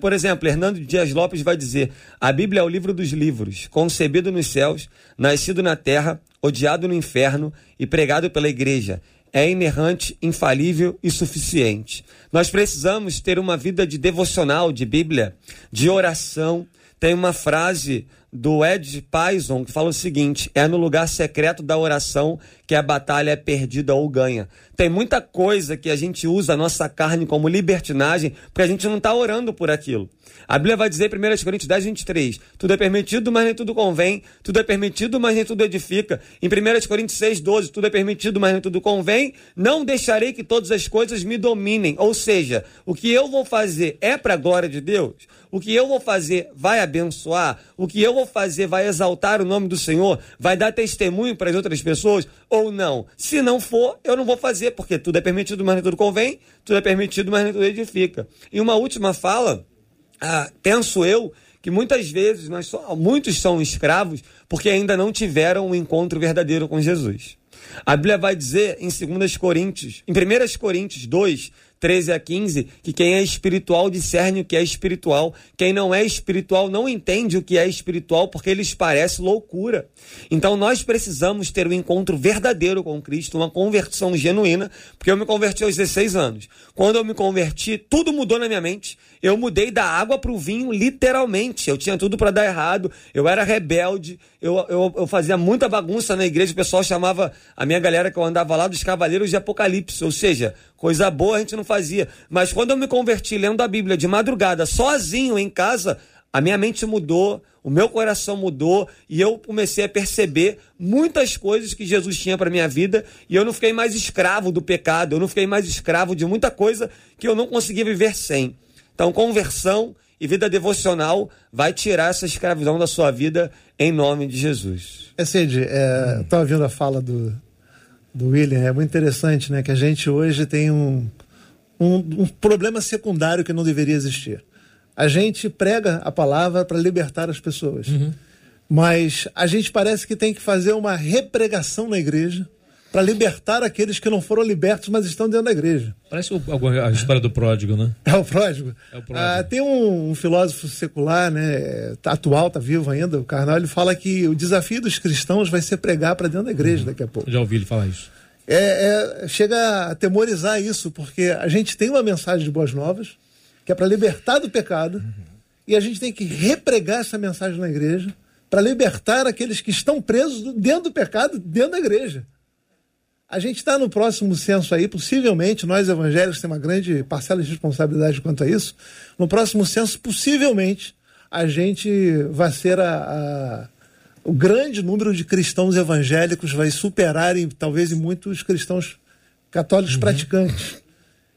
Por exemplo, Hernando Dias Lopes vai dizer: a Bíblia é o livro dos livros, concebido nos céus, nascido na terra, odiado no inferno e pregado pela igreja. É inerrante, infalível e suficiente. Nós precisamos ter uma vida de devocional, de Bíblia, de oração. Tem uma frase do Ed Pison, que fala o seguinte: é no lugar secreto da oração que a batalha é perdida ou ganha. Tem muita coisa que a gente usa a nossa carne como libertinagem, porque a gente não está orando por aquilo. A Bíblia vai dizer em 1 Coríntios 10, 23, tudo é permitido, mas nem tudo convém, tudo é permitido, mas nem tudo edifica. Em 1 Coríntios 6, 12, tudo é permitido, mas nem tudo convém, não deixarei que todas as coisas me dominem. Ou seja, o que eu vou fazer é para a glória de Deus? O que eu vou fazer vai abençoar? O que eu vou fazer vai exaltar o nome do Senhor? Vai dar testemunho para as outras pessoas? Ou não? Se não for, eu não vou fazer, porque tudo é permitido, mas nem tudo convém, tudo é permitido, mas nem tudo edifica. E uma última fala, ah, penso eu, que muitas vezes nós só, muitos são escravos porque ainda não tiveram um encontro verdadeiro com Jesus. A Bíblia vai dizer em 2 Coríntios, em 1 Coríntios 2, 13 a 15, que quem é espiritual discerne o que é espiritual. Quem não é espiritual não entende o que é espiritual porque lhes parece loucura. Então nós precisamos ter um encontro verdadeiro com Cristo, uma conversão genuína, porque eu me converti aos 16 anos. Quando eu me converti, tudo mudou na minha mente. Eu mudei da água para o vinho, literalmente. Eu tinha tudo para dar errado, eu era rebelde, eu, eu, eu fazia muita bagunça na igreja. O pessoal chamava a minha galera que eu andava lá dos Cavaleiros de Apocalipse, ou seja, coisa boa a gente não fazia. Mas quando eu me converti lendo a Bíblia de madrugada, sozinho em casa, a minha mente mudou, o meu coração mudou e eu comecei a perceber muitas coisas que Jesus tinha para minha vida e eu não fiquei mais escravo do pecado, eu não fiquei mais escravo de muita coisa que eu não conseguia viver sem. Então, conversão e vida devocional vai tirar essa escravidão da sua vida em nome de Jesus. É, Cid, é, estava ouvindo a fala do, do William, é muito interessante, né? Que a gente hoje tem um, um, um problema secundário que não deveria existir. A gente prega a palavra para libertar as pessoas. Uhum. Mas a gente parece que tem que fazer uma repregação na igreja para libertar aqueles que não foram libertos, mas estão dentro da igreja. Parece o, a história do pródigo, né? É o pródigo. É o pródigo. Ah, tem um, um, filósofo secular, né, atual, tá vivo ainda, o Carnal, ele fala que o desafio dos cristãos vai ser pregar para dentro da igreja uhum. daqui a pouco. Já ouvi ele falar isso. É, é, chega a atemorizar isso, porque a gente tem uma mensagem de boas novas, que é para libertar do pecado, uhum. e a gente tem que repregar essa mensagem na igreja para libertar aqueles que estão presos dentro do pecado, dentro da igreja. A gente está no próximo censo aí, possivelmente, nós evangélicos temos uma grande parcela de responsabilidade quanto a isso. No próximo censo, possivelmente, a gente vai ser a, a o grande número de cristãos evangélicos vai superar, em, talvez, em muitos cristãos católicos uhum. praticantes.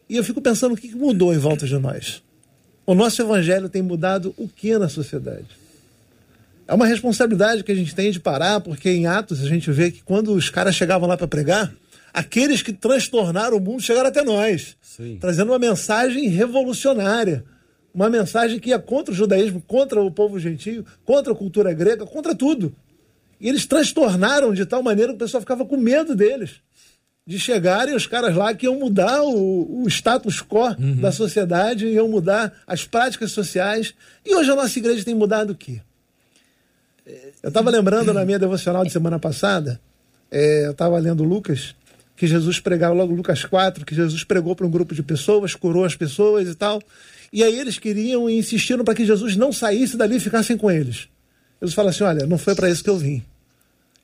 E eu fico pensando o que mudou em volta de nós. O nosso evangelho tem mudado o que na sociedade? É uma responsabilidade que a gente tem de parar, porque em Atos a gente vê que quando os caras chegavam lá para pregar, aqueles que transtornaram o mundo chegaram até nós, Sim. trazendo uma mensagem revolucionária, uma mensagem que ia contra o judaísmo, contra o povo gentio, contra a cultura grega, contra tudo. E eles transtornaram de tal maneira que o pessoal ficava com medo deles. De chegarem os caras lá que iam mudar o, o status quo uhum. da sociedade, iam mudar as práticas sociais. E hoje a nossa igreja tem mudado o quê? Eu estava lembrando na minha devocional de semana passada, é, eu estava lendo Lucas, que Jesus pregava logo Lucas 4, que Jesus pregou para um grupo de pessoas, curou as pessoas e tal. E aí eles queriam e insistiram para que Jesus não saísse dali e ficassem com eles. Jesus fala assim: olha, não foi para isso que eu vim.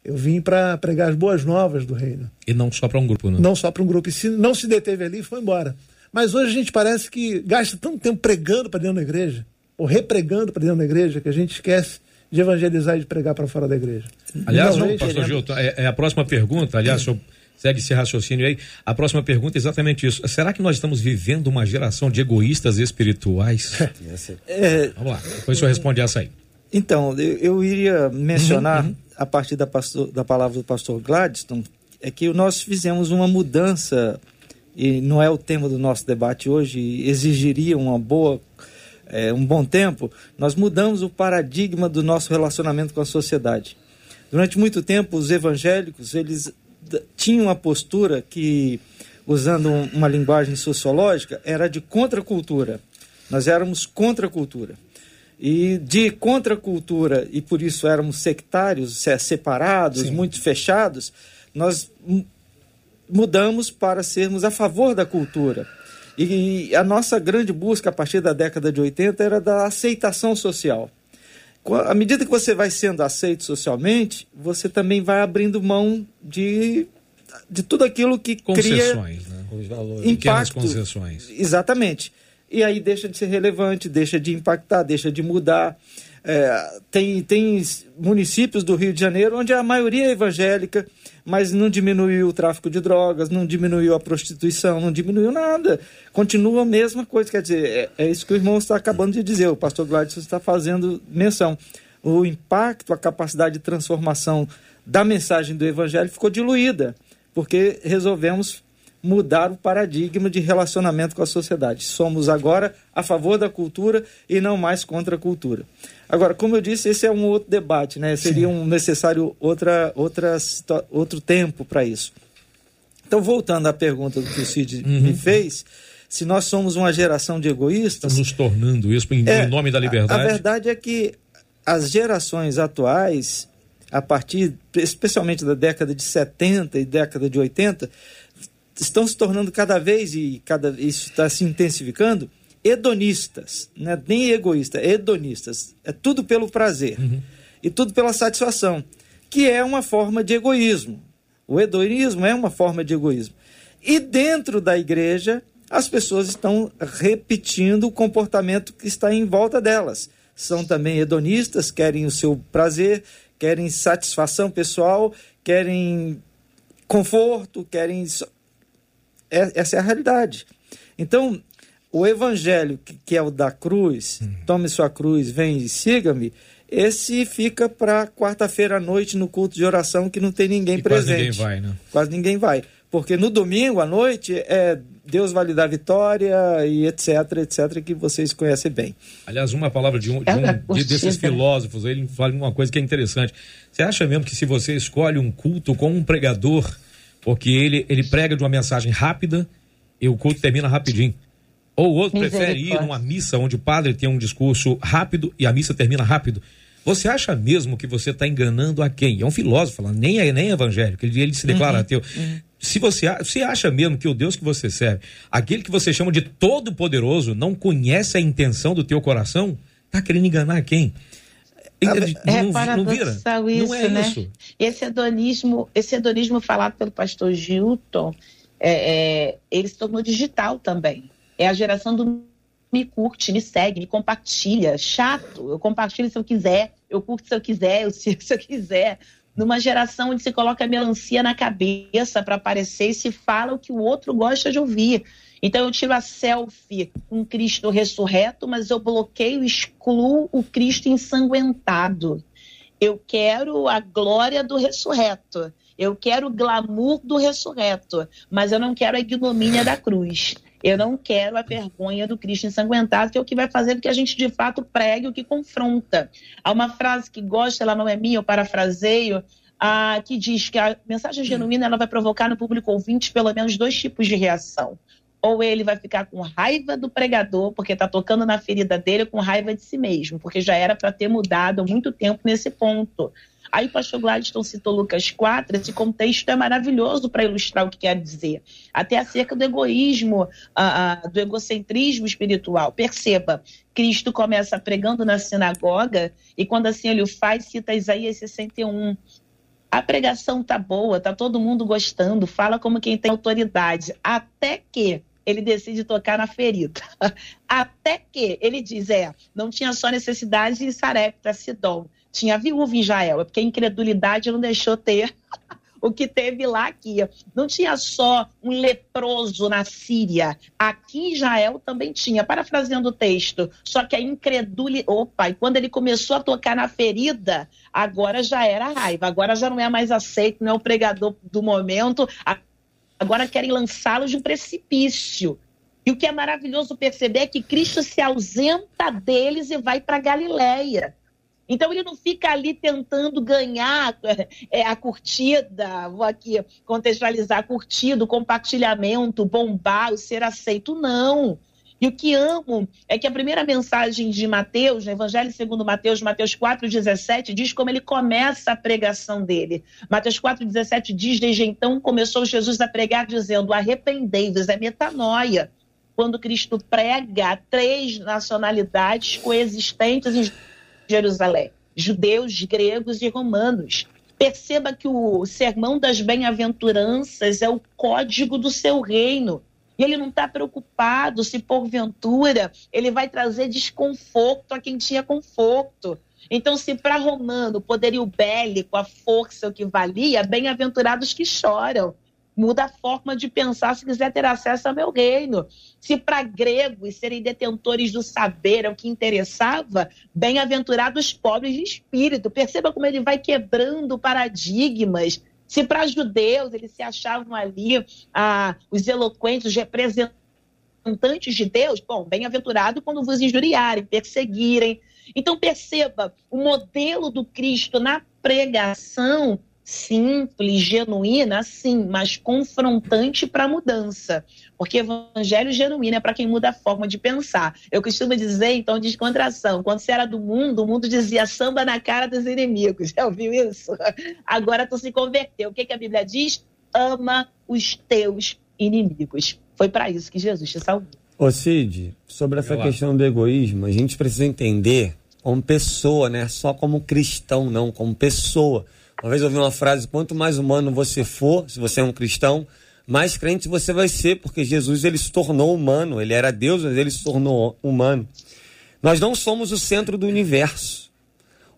Eu vim para pregar as boas novas do reino. E não só para um grupo, né? Não só para um grupo. E se não se deteve ali, foi embora. Mas hoje a gente parece que gasta tanto tempo pregando para dentro da igreja, ou repregando para dentro da igreja, que a gente esquece de evangelizar e de pregar para fora da igreja. Aliás, não, pastor Gilton, é, é, a próxima pergunta, aliás, senhor segue esse raciocínio aí. A próxima pergunta é exatamente isso. Será que nós estamos vivendo uma geração de egoístas espirituais? é, Vamos lá, depois o senhor responde essa aí. Então, eu, eu iria mencionar, uhum, uhum. a partir da, pastor, da palavra do pastor Gladstone, é que nós fizemos uma mudança, e não é o tema do nosso debate hoje, exigiria uma boa, é, um bom tempo, nós mudamos o paradigma do nosso relacionamento com a sociedade. Durante muito tempo, os evangélicos, eles tinham uma postura que, usando uma linguagem sociológica, era de contracultura. Nós éramos contracultura. E de contracultura, e por isso éramos sectários, separados, Sim. muito fechados, nós mudamos para sermos a favor da cultura. E a nossa grande busca a partir da década de 80 era da aceitação social. À medida que você vai sendo aceito socialmente, você também vai abrindo mão de, de tudo aquilo que concessões, cria né? Os valores. impacto. concessões. Exatamente. E aí deixa de ser relevante, deixa de impactar, deixa de mudar. É, tem, tem municípios do Rio de Janeiro onde a maioria é evangélica, mas não diminuiu o tráfico de drogas, não diminuiu a prostituição, não diminuiu nada. Continua a mesma coisa. Quer dizer, é, é isso que o irmão está acabando de dizer, o pastor Gladys está fazendo menção. O impacto, a capacidade de transformação da mensagem do evangelho ficou diluída, porque resolvemos mudar o paradigma de relacionamento com a sociedade. Somos agora a favor da cultura e não mais contra a cultura. Agora, como eu disse, esse é um outro debate, né? Seria um necessário outra, outra, outro tempo para isso. Então, voltando à pergunta que o Cid uhum. me fez, se nós somos uma geração de egoístas. Estamos nos tornando isso em, é, nome da liberdade. A, a verdade é que as gerações atuais, a partir especialmente da década de 70 e década de 80, estão se tornando cada vez, e cada isso está se intensificando, hedonistas, não é nem egoístas, hedonistas. É tudo pelo prazer uhum. e tudo pela satisfação, que é uma forma de egoísmo. O hedonismo é uma forma de egoísmo. E dentro da igreja, as pessoas estão repetindo o comportamento que está em volta delas. São também hedonistas, querem o seu prazer, querem satisfação pessoal, querem conforto, querem é, essa é a realidade. Então, o evangelho, que, que é o da cruz, hum. tome sua cruz, vem e siga-me, esse fica para quarta-feira à noite no culto de oração que não tem ninguém e presente. Quase ninguém vai, né? Quase ninguém vai. Porque no domingo à noite é Deus vai lhe dar vitória e etc, etc, que vocês conhecem bem. Aliás, uma palavra de um, de um de, desses filósofos, ele fala uma coisa que é interessante. Você acha mesmo que se você escolhe um culto com um pregador porque ele, ele prega de uma mensagem rápida e o culto termina rapidinho. Ou o outro prefere ir numa missa onde o padre tem um discurso rápido e a missa termina rápido. Você acha mesmo que você está enganando a quem? É um filósofo nem é nem evangélico, ele, ele se declara uhum, ateu. Uhum. Se você, você acha mesmo que o Deus que você serve, aquele que você chama de todo-poderoso, não conhece a intenção do teu coração, está querendo enganar quem? É não, não isso, não é né? Isso. Esse hedonismo, esse hedonismo falado pelo pastor Gilton, é, é, ele se tornou digital também. É a geração do me curte, me segue, me compartilha. Chato, eu compartilho se eu quiser, eu curto se eu quiser, eu sigo se eu quiser. Numa geração onde se coloca a melancia na cabeça para aparecer e se fala o que o outro gosta de ouvir. Então eu tiro a selfie com Cristo ressurreto, mas eu bloqueio, excluo o Cristo ensanguentado. Eu quero a glória do ressurreto. Eu quero o glamour do ressurreto, mas eu não quero a ignomínia da cruz. Eu não quero a vergonha do Cristo ensanguentado, que é o que vai fazer com que a gente de fato pregue o que confronta. Há uma frase que gosta, ela não é minha, eu parafraseio, ah, que diz que a mensagem genuína ela vai provocar no público ouvinte pelo menos dois tipos de reação ou ele vai ficar com raiva do pregador, porque está tocando na ferida dele, com raiva de si mesmo, porque já era para ter mudado há muito tempo nesse ponto. Aí o pastor Gladstone citou Lucas 4, esse contexto é maravilhoso para ilustrar o que quer dizer. Até acerca do egoísmo, uh, uh, do egocentrismo espiritual. Perceba, Cristo começa pregando na sinagoga e quando assim ele o faz, cita Isaías 61. A pregação tá boa, tá todo mundo gostando, fala como quem tem autoridade, até que ele decide tocar na ferida. Até que ele diz: é, não tinha só necessidade de Sarepta, Sidom, tinha viúva em Israel, é porque a incredulidade não deixou ter o que teve lá aqui. Não tinha só um leproso na Síria. Aqui Israel também tinha, parafraseando o texto. Só que a incredulidade. Opa, e quando ele começou a tocar na ferida, agora já era raiva, agora já não é mais aceito, não é o pregador do momento. Agora querem lançá-los de um precipício. E o que é maravilhoso perceber é que Cristo se ausenta deles e vai para Galiléia. Então ele não fica ali tentando ganhar é, a curtida, vou aqui contextualizar, a curtida, o compartilhamento, bombar, ser aceito, não. E o que amo é que a primeira mensagem de Mateus, no Evangelho segundo Mateus, Mateus 4,17, diz como ele começa a pregação dele. Mateus 4,17 diz, desde então começou Jesus a pregar dizendo, arrependei-vos, é metanoia quando Cristo prega três nacionalidades coexistentes em Jerusalém: judeus, gregos e romanos. Perceba que o sermão das bem-aventuranças é o código do seu reino. E ele não está preocupado se, porventura, ele vai trazer desconforto a quem tinha conforto. Então, se para Romano o poderio bélico, a força o que valia, bem-aventurados que choram muda a forma de pensar se quiser ter acesso ao meu reino. Se para gregos serem detentores do saber é o que interessava, bem-aventurados pobres de espírito. Perceba como ele vai quebrando paradigmas. Se para judeus eles se achavam ali ah, os eloquentes, os representantes de Deus, bom, bem-aventurado quando vos injuriarem, perseguirem. Então perceba, o modelo do Cristo na pregação simples, genuína, sim, mas confrontante para a mudança. Porque evangelho genuíno é para quem muda a forma de pensar. Eu costumo dizer, então, descontração. Quando você era do mundo, o mundo dizia samba na cara dos inimigos. Já ouviu isso? Agora tu se converteu. O que, que a Bíblia diz? Ama os teus inimigos. Foi para isso que Jesus te salvou. Ô Cid, sobre essa questão do egoísmo, a gente precisa entender como pessoa, né? Só como cristão, não, como pessoa. Uma vez eu ouvi uma frase: quanto mais humano você for, se você é um cristão, mais crente você vai ser, porque Jesus ele se tornou humano. Ele era Deus, mas ele se tornou humano. Nós não somos o centro do universo.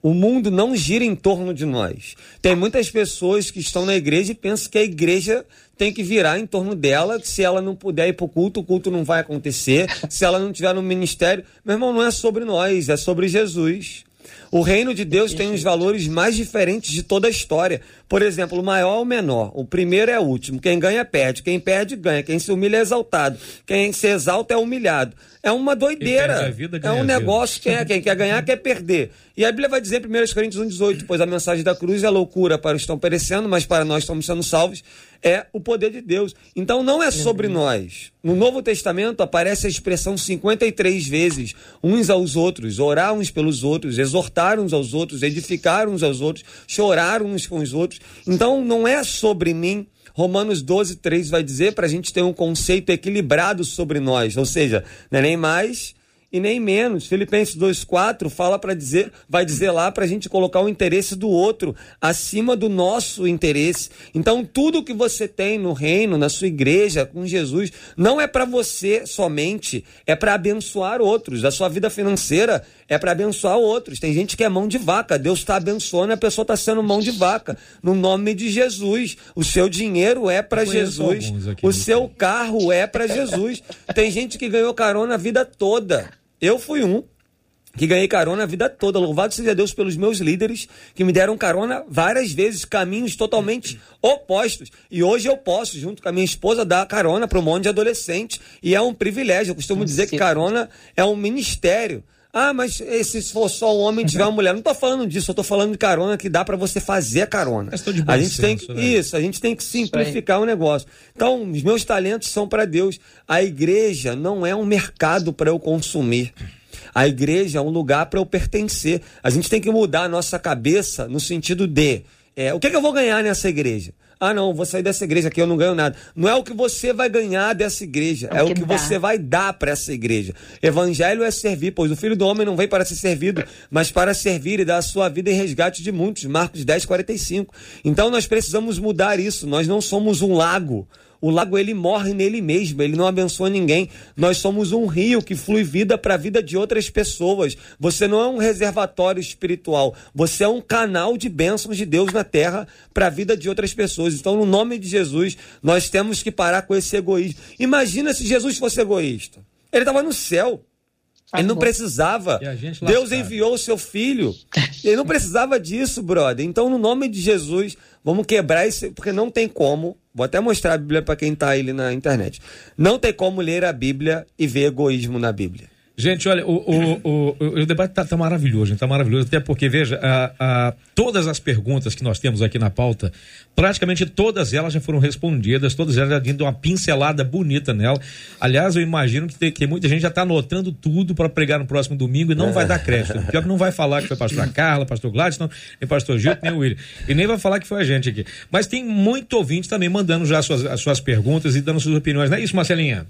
O mundo não gira em torno de nós. Tem muitas pessoas que estão na igreja e pensam que a igreja tem que virar em torno dela, se ela não puder ir para o culto, o culto não vai acontecer. Se ela não estiver no ministério. Meu irmão, não é sobre nós, é sobre Jesus. O reino de Deus tem os valores mais diferentes de toda a história. Por exemplo, o maior ou o menor. O primeiro é o último. Quem ganha, perde. Quem perde, ganha. Quem se humilha é exaltado. Quem se exalta é humilhado. É uma doideira. Vida, é um negócio. Quem, é, quem quer ganhar, quer perder. E a Bíblia vai dizer em 1 Coríntios 1,18: Pois a mensagem da cruz é loucura para os que estão perecendo, mas para nós estamos sendo salvos é o poder de Deus. Então não é sobre nós. No Novo Testamento aparece a expressão 53 vezes, uns aos outros, orar uns pelos outros, exortar uns aos outros, edificar uns aos outros, chorar uns com os outros. Então não é sobre mim. Romanos 12, 3 vai dizer para a gente ter um conceito equilibrado sobre nós, ou seja, não é nem mais e nem menos. Filipenses 2:4 fala para dizer, vai dizer lá para a gente colocar o interesse do outro acima do nosso interesse. Então tudo que você tem no reino, na sua igreja, com Jesus, não é para você somente, é para abençoar outros. A sua vida financeira é para abençoar outros. Tem gente que é mão de vaca. Deus está abençoando e a pessoa está sendo mão de vaca. No nome de Jesus. O seu dinheiro é para Jesus. O seu carro é para Jesus. Tem gente que ganhou carona a vida toda. Eu fui um que ganhei carona a vida toda. Louvado seja Deus pelos meus líderes que me deram carona várias vezes, caminhos totalmente opostos. E hoje eu posso, junto com a minha esposa, dar carona para um monte de adolescente. E é um privilégio. Eu costumo dizer que carona é um ministério. Ah, mas se for só um homem tiver uma mulher, não estou falando disso, eu tô falando de carona que dá para você fazer a carona. a gente senso, tem que, né? isso, a gente tem que simplificar o negócio. Então, os meus talentos são para Deus. A igreja não é um mercado para eu consumir. A igreja é um lugar para eu pertencer. A gente tem que mudar a nossa cabeça no sentido de é, o que, é que eu vou ganhar nessa igreja? Ah, não, vou sair dessa igreja aqui, eu não ganho nada. Não é o que você vai ganhar dessa igreja, é, é o que, que você vai dar para essa igreja. Evangelho é servir, pois o filho do homem não vem para ser servido, mas para servir e dar a sua vida em resgate de muitos. Marcos 10, 45. Então nós precisamos mudar isso. Nós não somos um lago o lago ele morre nele mesmo, ele não abençoa ninguém. Nós somos um rio que flui vida para a vida de outras pessoas. Você não é um reservatório espiritual, você é um canal de bênçãos de Deus na terra para a vida de outras pessoas. Então, no nome de Jesus, nós temos que parar com esse egoísmo. Imagina se Jesus fosse egoísta. Ele estava no céu. Ele não precisava. Deus enviou o seu filho. Ele não precisava disso, brother. Então, no nome de Jesus, vamos quebrar isso, porque não tem como. Vou até mostrar a Bíblia para quem está aí na internet. Não tem como ler a Bíblia e ver egoísmo na Bíblia. Gente, olha, o, o, o, o debate está tá maravilhoso, está maravilhoso, até porque, veja, a, a, todas as perguntas que nós temos aqui na pauta, praticamente todas elas já foram respondidas, todas elas já dando uma pincelada bonita nela. Aliás, eu imagino que, tem, que muita gente já está anotando tudo para pregar no próximo domingo e não é. vai dar crédito. Pior que não vai falar que foi pastor Carla, pastor Gladstone, nem pastor Gilto, nem o William. E nem vai falar que foi a gente aqui. Mas tem muito ouvinte também mandando já as suas, as suas perguntas e dando suas opiniões. Não é isso, Marcelinha?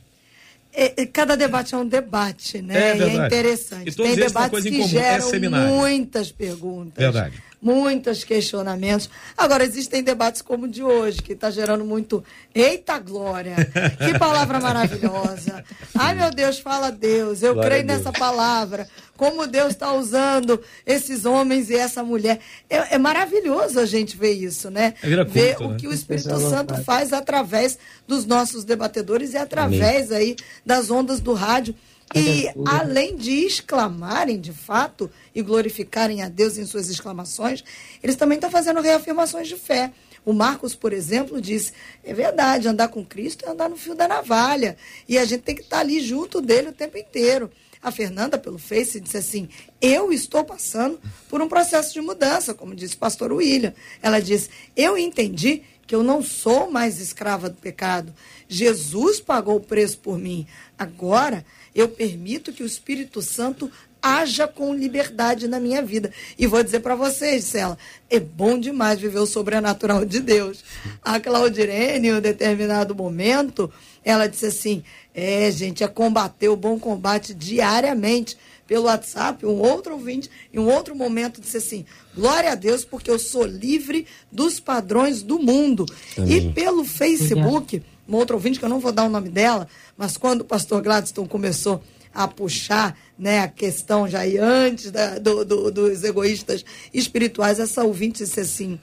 É, é, cada debate é um debate, né? É, e é interessante. E Tem debates que geram é muitas perguntas. Verdade muitos questionamentos. Agora, existem debates como o de hoje, que está gerando muito. Eita glória! Que palavra maravilhosa! Ai, meu Deus, fala Deus. Eu glória creio nessa palavra. Como Deus está usando esses homens e essa mulher. É, é, maravilhoso a gente ver isso, né? É ver culto, o né? que o Espírito Santo faz através dos nossos debatedores e através Amém. aí das ondas do rádio. E além de exclamarem de fato e glorificarem a Deus em suas exclamações, eles também estão fazendo reafirmações de fé. O Marcos, por exemplo, disse: é verdade, andar com Cristo é andar no fio da navalha. E a gente tem que estar ali junto dele o tempo inteiro. A Fernanda, pelo Face, disse assim: Eu estou passando por um processo de mudança, como disse o pastor William. Ela disse: Eu entendi que eu não sou mais escrava do pecado. Jesus pagou o preço por mim. Agora eu permito que o Espírito Santo haja com liberdade na minha vida. E vou dizer para vocês, Cela, é bom demais viver o sobrenatural de Deus. A Claudirene, em um determinado momento, ela disse assim: é, gente, é combater o bom combate diariamente pelo WhatsApp. Um outro ouvinte, em um outro momento, disse assim: glória a Deus, porque eu sou livre dos padrões do mundo. Amém. E pelo Facebook uma outra ouvinte, que eu não vou dar o nome dela, mas quando o pastor Gladstone começou a puxar né, a questão já aí antes da, do, do, dos egoístas espirituais, essa ouvinte disse assim: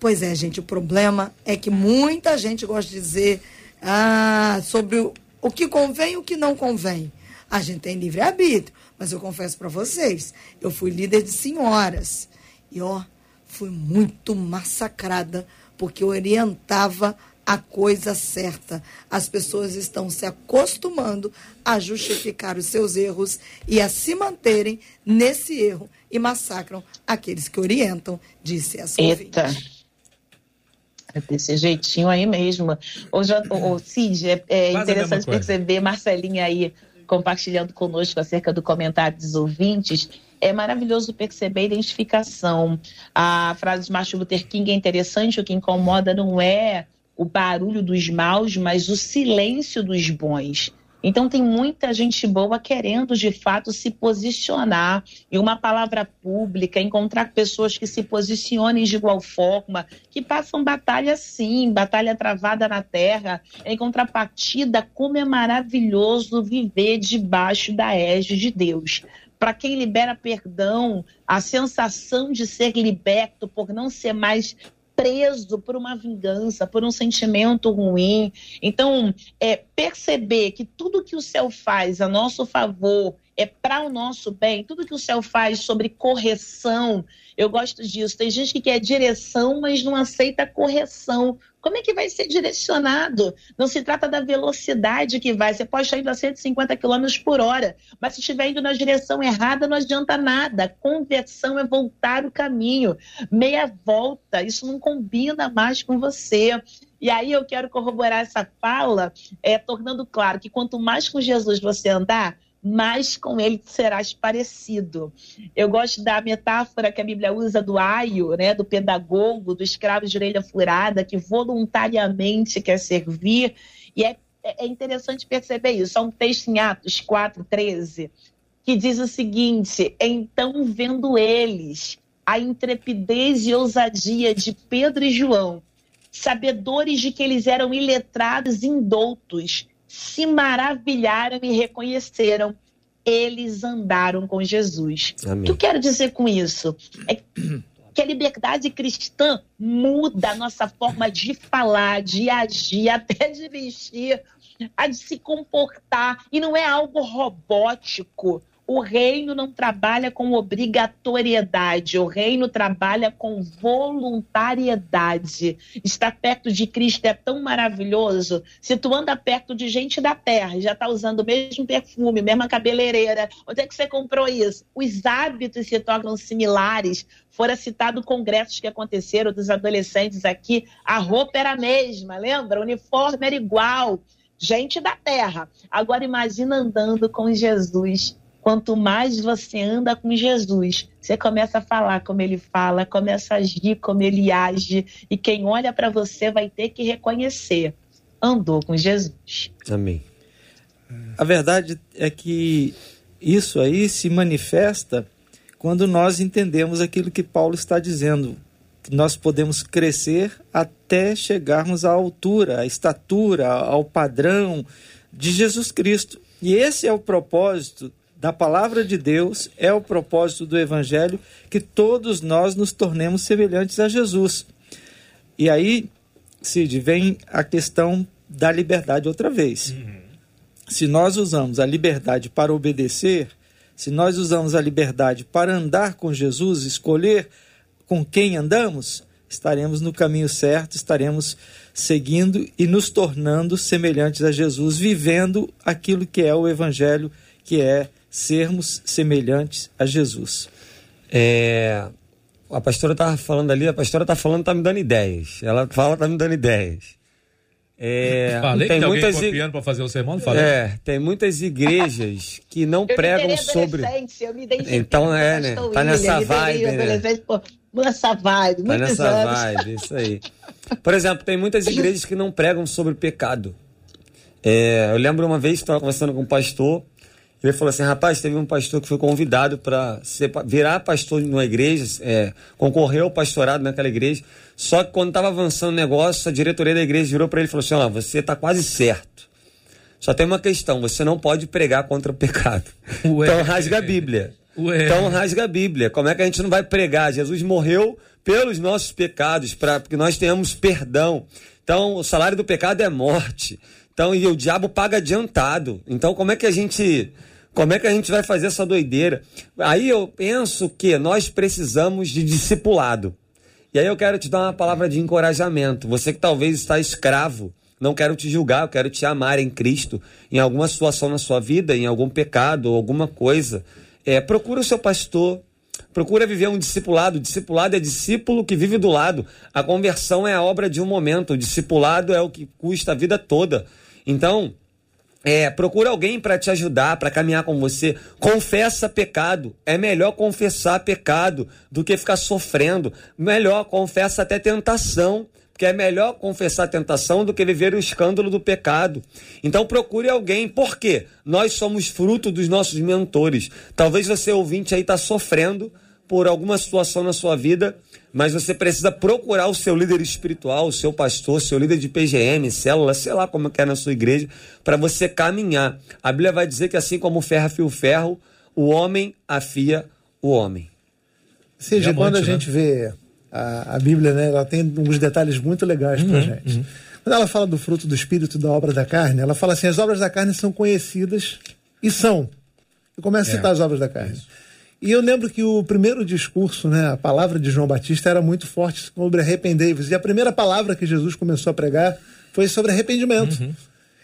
Pois é, gente, o problema é que muita gente gosta de dizer ah, sobre o, o que convém e o que não convém. A gente tem livre-arbítrio, mas eu confesso para vocês, eu fui líder de senhoras e ó, fui muito massacrada porque eu orientava a coisa certa. As pessoas estão se acostumando a justificar os seus erros e a se manterem nesse erro e massacram aqueles que orientam, disse essa Eita. ouvinte. É desse jeitinho aí mesmo. O, o Cid, é, é interessante perceber Marcelinha aí compartilhando conosco acerca do comentário dos ouvintes. É maravilhoso perceber a identificação. A frase de Martin Luther King é interessante, o que incomoda não é o barulho dos maus, mas o silêncio dos bons. Então tem muita gente boa querendo de fato se posicionar em uma palavra pública, encontrar pessoas que se posicionem de igual forma, que passam batalha sim, batalha travada na terra. Em contrapartida, como é maravilhoso viver debaixo da égide de Deus. Para quem libera perdão, a sensação de ser liberto por não ser mais preso por uma vingança, por um sentimento ruim. Então, é perceber que tudo que o céu faz a nosso favor é para o nosso bem, tudo que o céu faz sobre correção, eu gosto disso. Tem gente que quer direção, mas não aceita correção. Como é que vai ser direcionado? Não se trata da velocidade que vai. Você pode estar indo a 150 km por hora, mas se estiver indo na direção errada, não adianta nada. Conversão é voltar o caminho. Meia volta, isso não combina mais com você. E aí eu quero corroborar essa fala, é, tornando claro que quanto mais com Jesus você andar, mais com ele serás parecido. Eu gosto da metáfora que a Bíblia usa do aio, né, do pedagogo, do escravo de orelha furada, que voluntariamente quer servir. E é, é interessante perceber isso. Há um texto em Atos 4, 13, que diz o seguinte: Então, vendo eles a intrepidez e ousadia de Pedro e João, sabedores de que eles eram iletrados e indoutos, se maravilharam e reconheceram. Eles andaram com Jesus. Amém. O que eu quero dizer com isso? É que a liberdade cristã muda a nossa forma de falar, de agir, até de vestir, a de se comportar. E não é algo robótico. O reino não trabalha com obrigatoriedade, o reino trabalha com voluntariedade. Estar perto de Cristo é tão maravilhoso. Se tu anda perto de gente da terra, já está usando o mesmo perfume, mesma cabeleireira, onde é que você comprou isso? Os hábitos se tornam similares. Fora citado congressos que aconteceram dos adolescentes aqui, a roupa era a mesma, lembra? O uniforme era igual. Gente da terra. Agora imagina andando com Jesus Quanto mais você anda com Jesus, você começa a falar como ele fala, começa a agir como ele age, e quem olha para você vai ter que reconhecer: andou com Jesus. Amém. A verdade é que isso aí se manifesta quando nós entendemos aquilo que Paulo está dizendo, nós podemos crescer até chegarmos à altura, à estatura, ao padrão de Jesus Cristo. E esse é o propósito da palavra de Deus é o propósito do Evangelho que todos nós nos tornemos semelhantes a Jesus. E aí, Cid, vem a questão da liberdade outra vez. Uhum. Se nós usamos a liberdade para obedecer, se nós usamos a liberdade para andar com Jesus, escolher com quem andamos, estaremos no caminho certo, estaremos seguindo e nos tornando semelhantes a Jesus, vivendo aquilo que é o Evangelho, que é sermos semelhantes a Jesus. É, a pastora estava falando ali, a pastora está falando, está me dando ideias. Ela fala, está me dando ideias. É, falei tem que muitas copiando para fazer o sermão, falei. É, tem muitas igrejas que não eu pregam sobre. Eu me então é, né? Tá nessa vibe, né? nessa vibe, tá nessa anos. vibe, isso aí. Por exemplo, tem muitas igrejas que não pregam sobre pecado. É, eu lembro uma vez que estava conversando com um pastor ele falou assim: rapaz, teve um pastor que foi convidado para virar pastor numa igreja, é, concorreu ao pastorado naquela igreja. Só que quando estava avançando o negócio, a diretoria da igreja virou para ele e falou assim: ó, você está quase certo. Só tem uma questão: você não pode pregar contra o pecado. Ué. Então rasga a Bíblia. Ué. Então rasga a Bíblia. Como é que a gente não vai pregar? Jesus morreu pelos nossos pecados, para que nós tenhamos perdão. Então, o salário do pecado é morte. Então, e o diabo paga adiantado. Então, como é que a gente como é que a gente vai fazer essa doideira? Aí eu penso que nós precisamos de discipulado. E aí eu quero te dar uma palavra de encorajamento. Você que talvez está escravo, não quero te julgar, eu quero te amar em Cristo, em alguma situação na sua vida, em algum pecado ou alguma coisa. É, procura o seu pastor, procura viver um discipulado. O discipulado é discípulo que vive do lado. A conversão é a obra de um momento. O discipulado é o que custa a vida toda. Então, é, procura alguém para te ajudar, para caminhar com você. Confessa pecado. É melhor confessar pecado do que ficar sofrendo. Melhor, confessa até tentação. Porque é melhor confessar tentação do que viver o escândalo do pecado. Então procure alguém. Por quê? Nós somos fruto dos nossos mentores. Talvez você, ouvinte, aí está sofrendo por alguma situação na sua vida mas você precisa procurar o seu líder espiritual, o seu pastor, seu líder de PGM, célula, sei lá como é, é na sua igreja, para você caminhar. A Bíblia vai dizer que assim como o ferro afia o ferro, o homem afia o homem. Seja, quando a né? gente vê a, a, Bíblia, né, ela tem uns detalhes muito legais uhum, para gente. Uhum. Quando ela fala do fruto do Espírito da obra da carne, ela fala assim: as obras da carne são conhecidas e são. Eu começo a citar é. as obras da carne. Isso. E eu lembro que o primeiro discurso, né, a palavra de João Batista era muito forte sobre arrependei-vos. E a primeira palavra que Jesus começou a pregar foi sobre arrependimento. Uhum.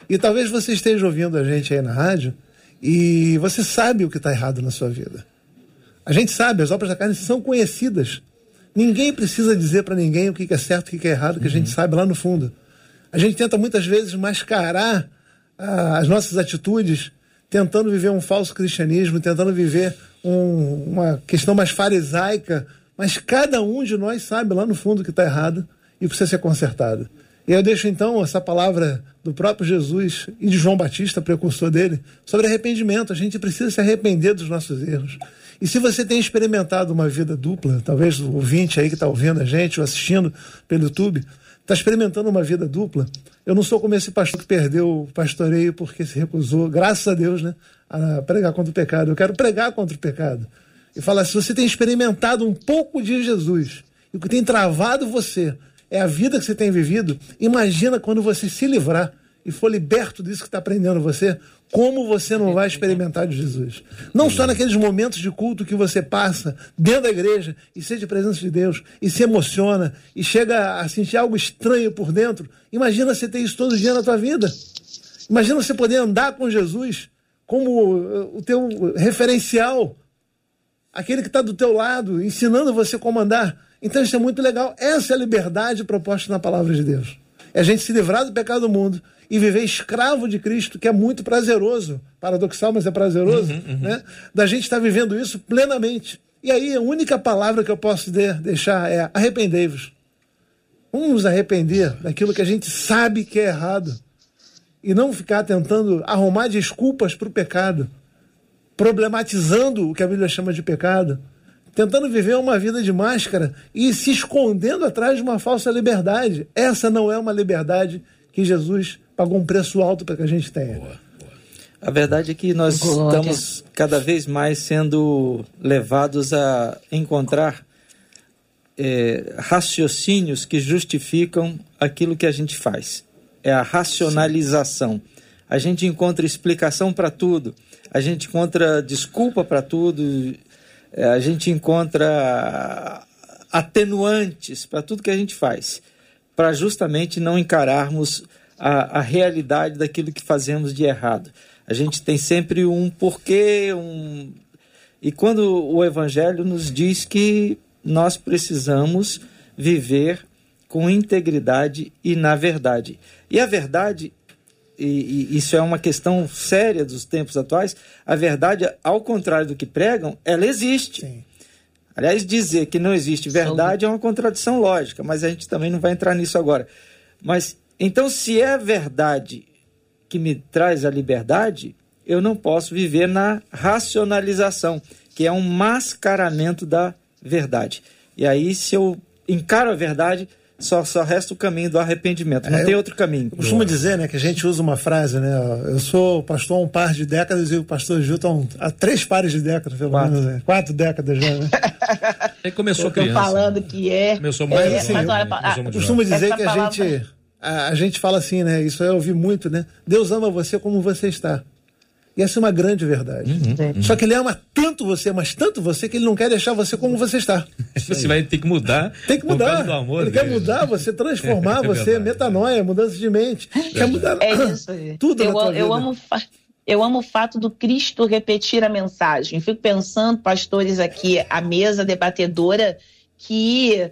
E talvez você esteja ouvindo a gente aí na rádio e você sabe o que está errado na sua vida. A gente sabe, as obras da carne são conhecidas. Ninguém precisa dizer para ninguém o que é certo e o que é errado, que a gente uhum. sabe lá no fundo. A gente tenta muitas vezes mascarar ah, as nossas atitudes, tentando viver um falso cristianismo, tentando viver um, uma questão mais farisaica, mas cada um de nós sabe lá no fundo que está errado e precisa ser consertado. E eu deixo então essa palavra do próprio Jesus e de João Batista, precursor dele, sobre arrependimento. A gente precisa se arrepender dos nossos erros. E se você tem experimentado uma vida dupla, talvez o ouvinte aí que está ouvindo a gente ou assistindo pelo YouTube, está experimentando uma vida dupla. Eu não sou como esse pastor que perdeu o pastoreio porque se recusou, graças a Deus, né, a pregar contra o pecado. Eu quero pregar contra o pecado. E falar, se você tem experimentado um pouco de Jesus, e o que tem travado você é a vida que você tem vivido, imagina quando você se livrar e for liberto disso que está aprendendo você, como você não vai experimentar de Jesus? Não só naqueles momentos de culto que você passa dentro da igreja e sente a presença de Deus e se emociona e chega a sentir algo estranho por dentro. Imagina você ter isso todo dia na tua vida. Imagina você poder andar com Jesus como uh, o teu referencial, aquele que está do teu lado, ensinando você como andar. Então isso é muito legal. Essa é a liberdade proposta na palavra de Deus. É a gente se livrar do pecado do mundo e viver escravo de Cristo, que é muito prazeroso, paradoxal, mas é prazeroso, uhum, uhum. né? Da gente estar tá vivendo isso plenamente. E aí a única palavra que eu posso de, deixar é arrependei-vos. Vamos nos arrepender daquilo que a gente sabe que é errado e não ficar tentando arrumar desculpas para o pecado, problematizando o que a Bíblia chama de pecado, tentando viver uma vida de máscara e se escondendo atrás de uma falsa liberdade. Essa não é uma liberdade que Jesus pagou um preço alto para que a gente tenha. Boa, boa. A verdade é que nós Glória. estamos cada vez mais sendo levados a encontrar é, raciocínios que justificam aquilo que a gente faz. É a racionalização. A gente encontra explicação para tudo, a gente encontra desculpa para tudo, a gente encontra atenuantes para tudo que a gente faz, para justamente não encararmos a, a realidade daquilo que fazemos de errado. A gente tem sempre um porquê, um. E quando o Evangelho nos diz que nós precisamos viver com integridade e na verdade. E a verdade, e, e, isso é uma questão séria dos tempos atuais, a verdade, ao contrário do que pregam, ela existe. Sim. Aliás, dizer que não existe verdade é uma contradição lógica, mas a gente também não vai entrar nisso agora. Mas então, se é verdade que me traz a liberdade, eu não posso viver na racionalização, que é um mascaramento da verdade. E aí, se eu encaro a verdade, só, só resta o caminho do arrependimento, não é, tem outro caminho. Costumo dizer, né, que a gente usa uma frase, né, eu sou pastor há um par de décadas e o pastor Gil um, há três pares de décadas, pelo quatro. menos, né? quatro décadas já, né? Ele começou criança. falando que é... Começou mais é, assim, mas, olha, eu, costumo dizer que a palavra... gente a, a, gente fala assim, né? Isso eu ouvi muito, né? Deus ama você como você está. E essa é uma grande verdade. Uhum, uhum. Só que ele ama tanto você, mas tanto você, que ele não quer deixar você como você está. Você vai ter que mudar. Tem que mudar. Amor ele dele. quer mudar você, transformar é você, metanoia, mudança de mente. É quer mudar é isso aí. tudo eu, na tua eu Amo eu amo o fato do Cristo repetir a mensagem. Fico pensando, pastores aqui, a mesa debatedora, que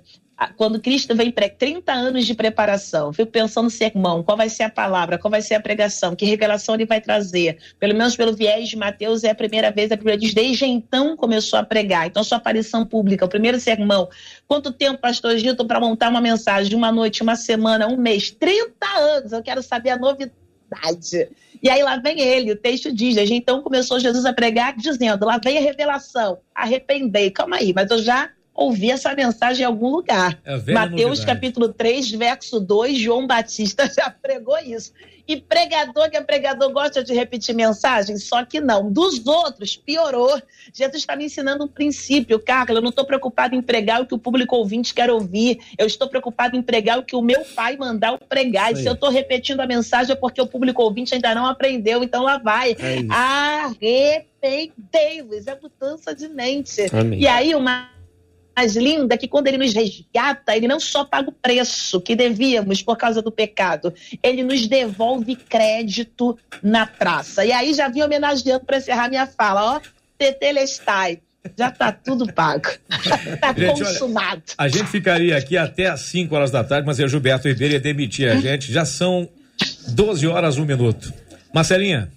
quando Cristo vem para 30 anos de preparação, fico pensando no sermão, qual vai ser a palavra, qual vai ser a pregação, que revelação ele vai trazer. Pelo menos pelo viés de Mateus, é a primeira vez, a Bíblia diz, desde então começou a pregar. Então, sua aparição pública, o primeiro sermão. Quanto tempo, pastor Gilton, para montar uma mensagem uma noite, uma semana, um mês? 30 anos, eu quero saber a novidade. E aí lá vem ele, o texto diz, desde então começou Jesus a pregar dizendo, lá vem a revelação, arrependei, calma aí, mas eu já ouvir essa mensagem em algum lugar. É Mateus novidade. capítulo 3, verso 2, João Batista já pregou isso. E pregador que é pregador gosta de repetir mensagem? Só que não. Dos outros, piorou. Jesus está me ensinando um princípio, Carla. Eu não estou preocupado em pregar o que o público ouvinte quer ouvir. Eu estou preocupado em pregar o que o meu pai mandar eu pregar. E se eu estou repetindo a mensagem é porque o público ouvinte ainda não aprendeu. Então lá vai. É Arrependei-vos. É mudança de mente. Amém. E aí, uma mais linda que quando ele nos resgata, ele não só paga o preço que devíamos por causa do pecado, ele nos devolve crédito na praça. E aí já vim homenageando para encerrar minha fala, ó, Tetelestai. Já está tudo pago. Está consumado. Olha, a gente ficaria aqui até às 5 horas da tarde, mas o Gilberto Ribeiro ia demitir a gente. Já são 12 horas, um minuto. Marcelinha.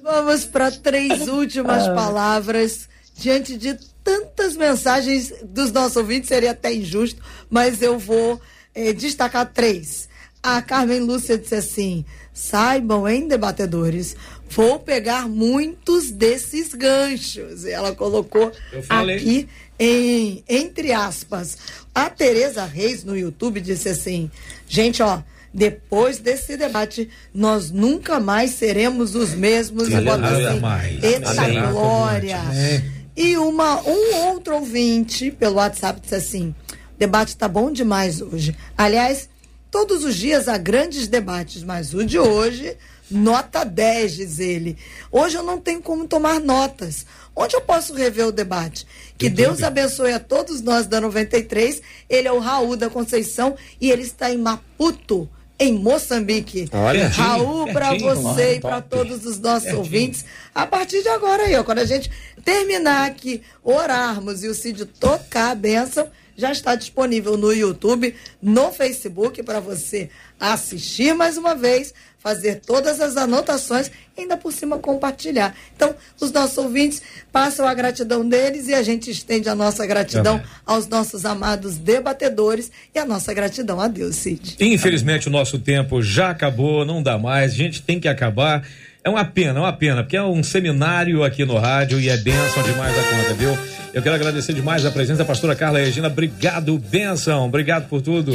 Vamos para três últimas ah. palavras diante de tantas mensagens dos nossos ouvintes, seria até injusto, mas eu vou eh, destacar três. A Carmen Lúcia disse assim: saibam, em debatedores, Vou pegar muitos desses ganchos. Ela colocou aqui em entre aspas. A Tereza Reis no YouTube disse assim: "Gente, ó, depois desse debate, nós nunca mais seremos os mesmos. Aleluia, assim, Eita glória! É. E uma, um outro ouvinte pelo WhatsApp disse assim: debate está bom demais hoje. Aliás, todos os dias há grandes debates, mas o de hoje, nota 10, diz ele. Hoje eu não tenho como tomar notas. Onde eu posso rever o debate? Que Deus abençoe a todos nós da 93. Ele é o Raul da Conceição e ele está em Maputo, em Moçambique. Olha, Raul, para você e para todos os nossos pertinho. ouvintes, a partir de agora aí, ó, quando a gente terminar aqui, orarmos e o Cid tocar a bênção, já está disponível no YouTube, no Facebook, para você assistir mais uma vez, fazer todas as anotações e ainda por cima compartilhar. Então, os nossos ouvintes passam a gratidão deles e a gente estende a nossa gratidão Amém. aos nossos amados debatedores e a nossa gratidão a Deus, Cid. Infelizmente, Amém. o nosso tempo já acabou, não dá mais, a gente tem que acabar. É uma pena, é uma pena, porque é um seminário aqui no rádio e é bênção demais a conta, viu? Eu quero agradecer demais a presença da pastora Carla Regina. Obrigado, bênção. Obrigado por tudo.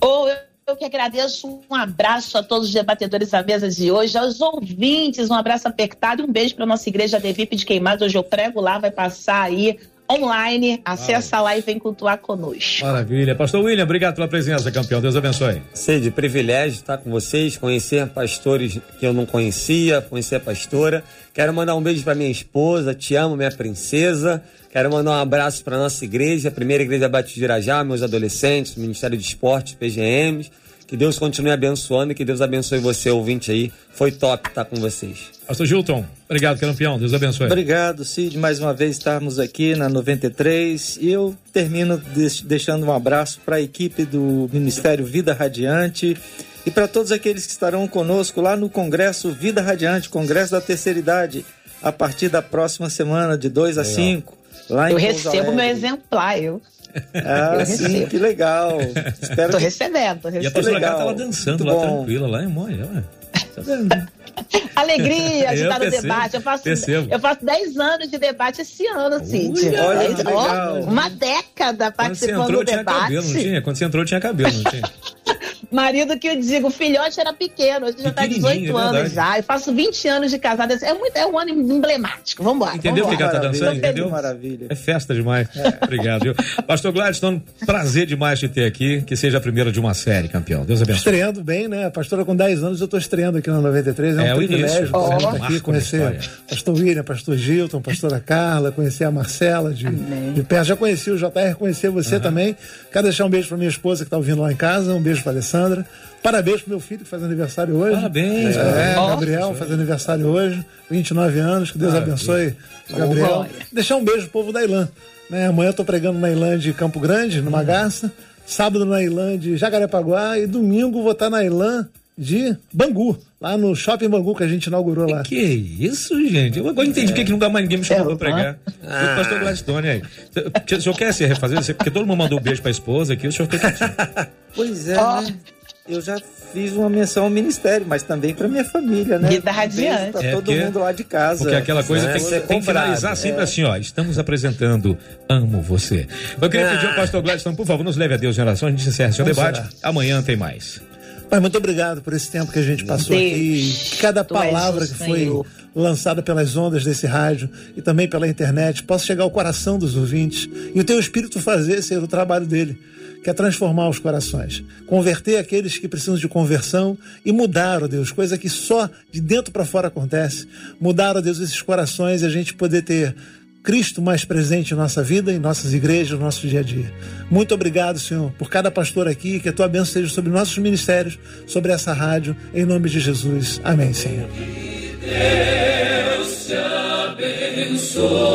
Oh, eu eu que agradeço. Um abraço a todos os debatedores da mesa de hoje, aos ouvintes, um abraço apertado e um beijo para nossa igreja Devip de Queimados. Hoje eu prego lá, vai passar aí online. Acessa lá e vem cultuar conosco. Maravilha. Pastor William, obrigado pela presença, campeão. Deus abençoe. Sede, privilégio estar com vocês, conhecer pastores que eu não conhecia, conhecer a pastora. Quero mandar um beijo para minha esposa, te amo, minha princesa. Quero mandar um abraço para nossa igreja, a primeira igreja Batista de Irajá, meus adolescentes, Ministério de Esportes, PGMs. Que Deus continue abençoando e que Deus abençoe você, ouvinte aí. Foi top estar com vocês. Pastor Gilton, obrigado, campeão. Deus abençoe. Obrigado, Cid, mais uma vez estarmos aqui na 93. E eu termino deixando um abraço para a equipe do Ministério Vida Radiante e para todos aqueles que estarão conosco lá no Congresso Vida Radiante, Congresso da Terceira Idade, a partir da próxima semana, de 2 a 5. Lá eu recebo meu exemplar, eu. Ah, eu sim, recebo. que legal. Espero tô que... recebendo, tô recebendo. E a pastora Gata tá lá dançando, Muito lá bom. tranquila, lá em Moia. Tá vendo? Alegria de estar no debate. Eu faço, eu faço 10 anos de debate esse ano, Cid. Olha, uma década participando entrou, do debate. Cabelo, não tinha? Quando você entrou, tinha cabelo, não tinha? Marido que eu digo, o filhote era pequeno, hoje já está 18 é anos já. Eu faço 20 anos de casada. É, muito, é um ano emblemático. Vamos embora. Entendeu o que ela tá dançando? Entendeu? Maravilha. É festa demais. É. Obrigado, viu? Pastor Gladstone, prazer demais te ter aqui. Que seja a primeira de uma série, campeão. Deus abençoe. Estreando bem, né? Pastora com 10 anos, eu estou estreando aqui no 93. É um é, privilégio oh. estar aqui, conhecer pastor William, pastor Gilton, pastora Carla, conhecer a Marcela de, de perto. Já conheci o JR, conhecer você uhum. também. Quero deixar um beijo para minha esposa que está ouvindo lá em casa. Um beijo para Alessandra. Parabéns pro meu filho que faz aniversário hoje. Parabéns. É, Gabriel faz aniversário hoje, 29 anos. Que Deus Maravilha. abençoe Gabriel. Oh, Deixar um beijo pro povo da Ilã. Né? Amanhã eu tô pregando na Ilã de Campo Grande, numa hum. garça. Sábado na Ilã de Jacarepaguá e domingo vou estar na Ilã de Bangu, lá no Shopping Bangu que a gente inaugurou lá. Que isso, gente? Eu agora entendi é. porque que nunca mais ninguém me chamou é, pra pregar. Ah. O pastor Gladstone aí. O senhor quer se refazer? Porque todo mundo mandou um beijo pra esposa aqui, o senhor fica Pois é, oh. né? Eu já fiz uma menção ao ministério, mas também para minha família, né? Vida radiante. Para é todo porque, mundo lá de casa. Porque aquela coisa tem, que, tem que finalizar sempre é. assim, ó. Estamos apresentando Amo Você. Eu queria ah. pedir ao pastor Gladstone, por favor, nos leve a Deus em oração. A gente encerra seu debate. Será? Amanhã tem mais. Pai, muito obrigado por esse tempo que a gente passou Deus, aqui. Cada palavra que foi lançada pelas ondas desse rádio e também pela internet possa chegar ao coração dos ouvintes e o teu espírito fazer ser o trabalho dele que é transformar os corações, converter aqueles que precisam de conversão e mudar, ó Deus, coisa que só de dentro para fora acontece. Mudar, ó Deus, esses corações e a gente poder ter Cristo mais presente em nossa vida, em nossas igrejas, no nosso dia a dia. Muito obrigado, Senhor, por cada pastor aqui, que a tua bênção seja sobre nossos ministérios, sobre essa rádio, em nome de Jesus. Amém, Senhor. Deus te abençoe.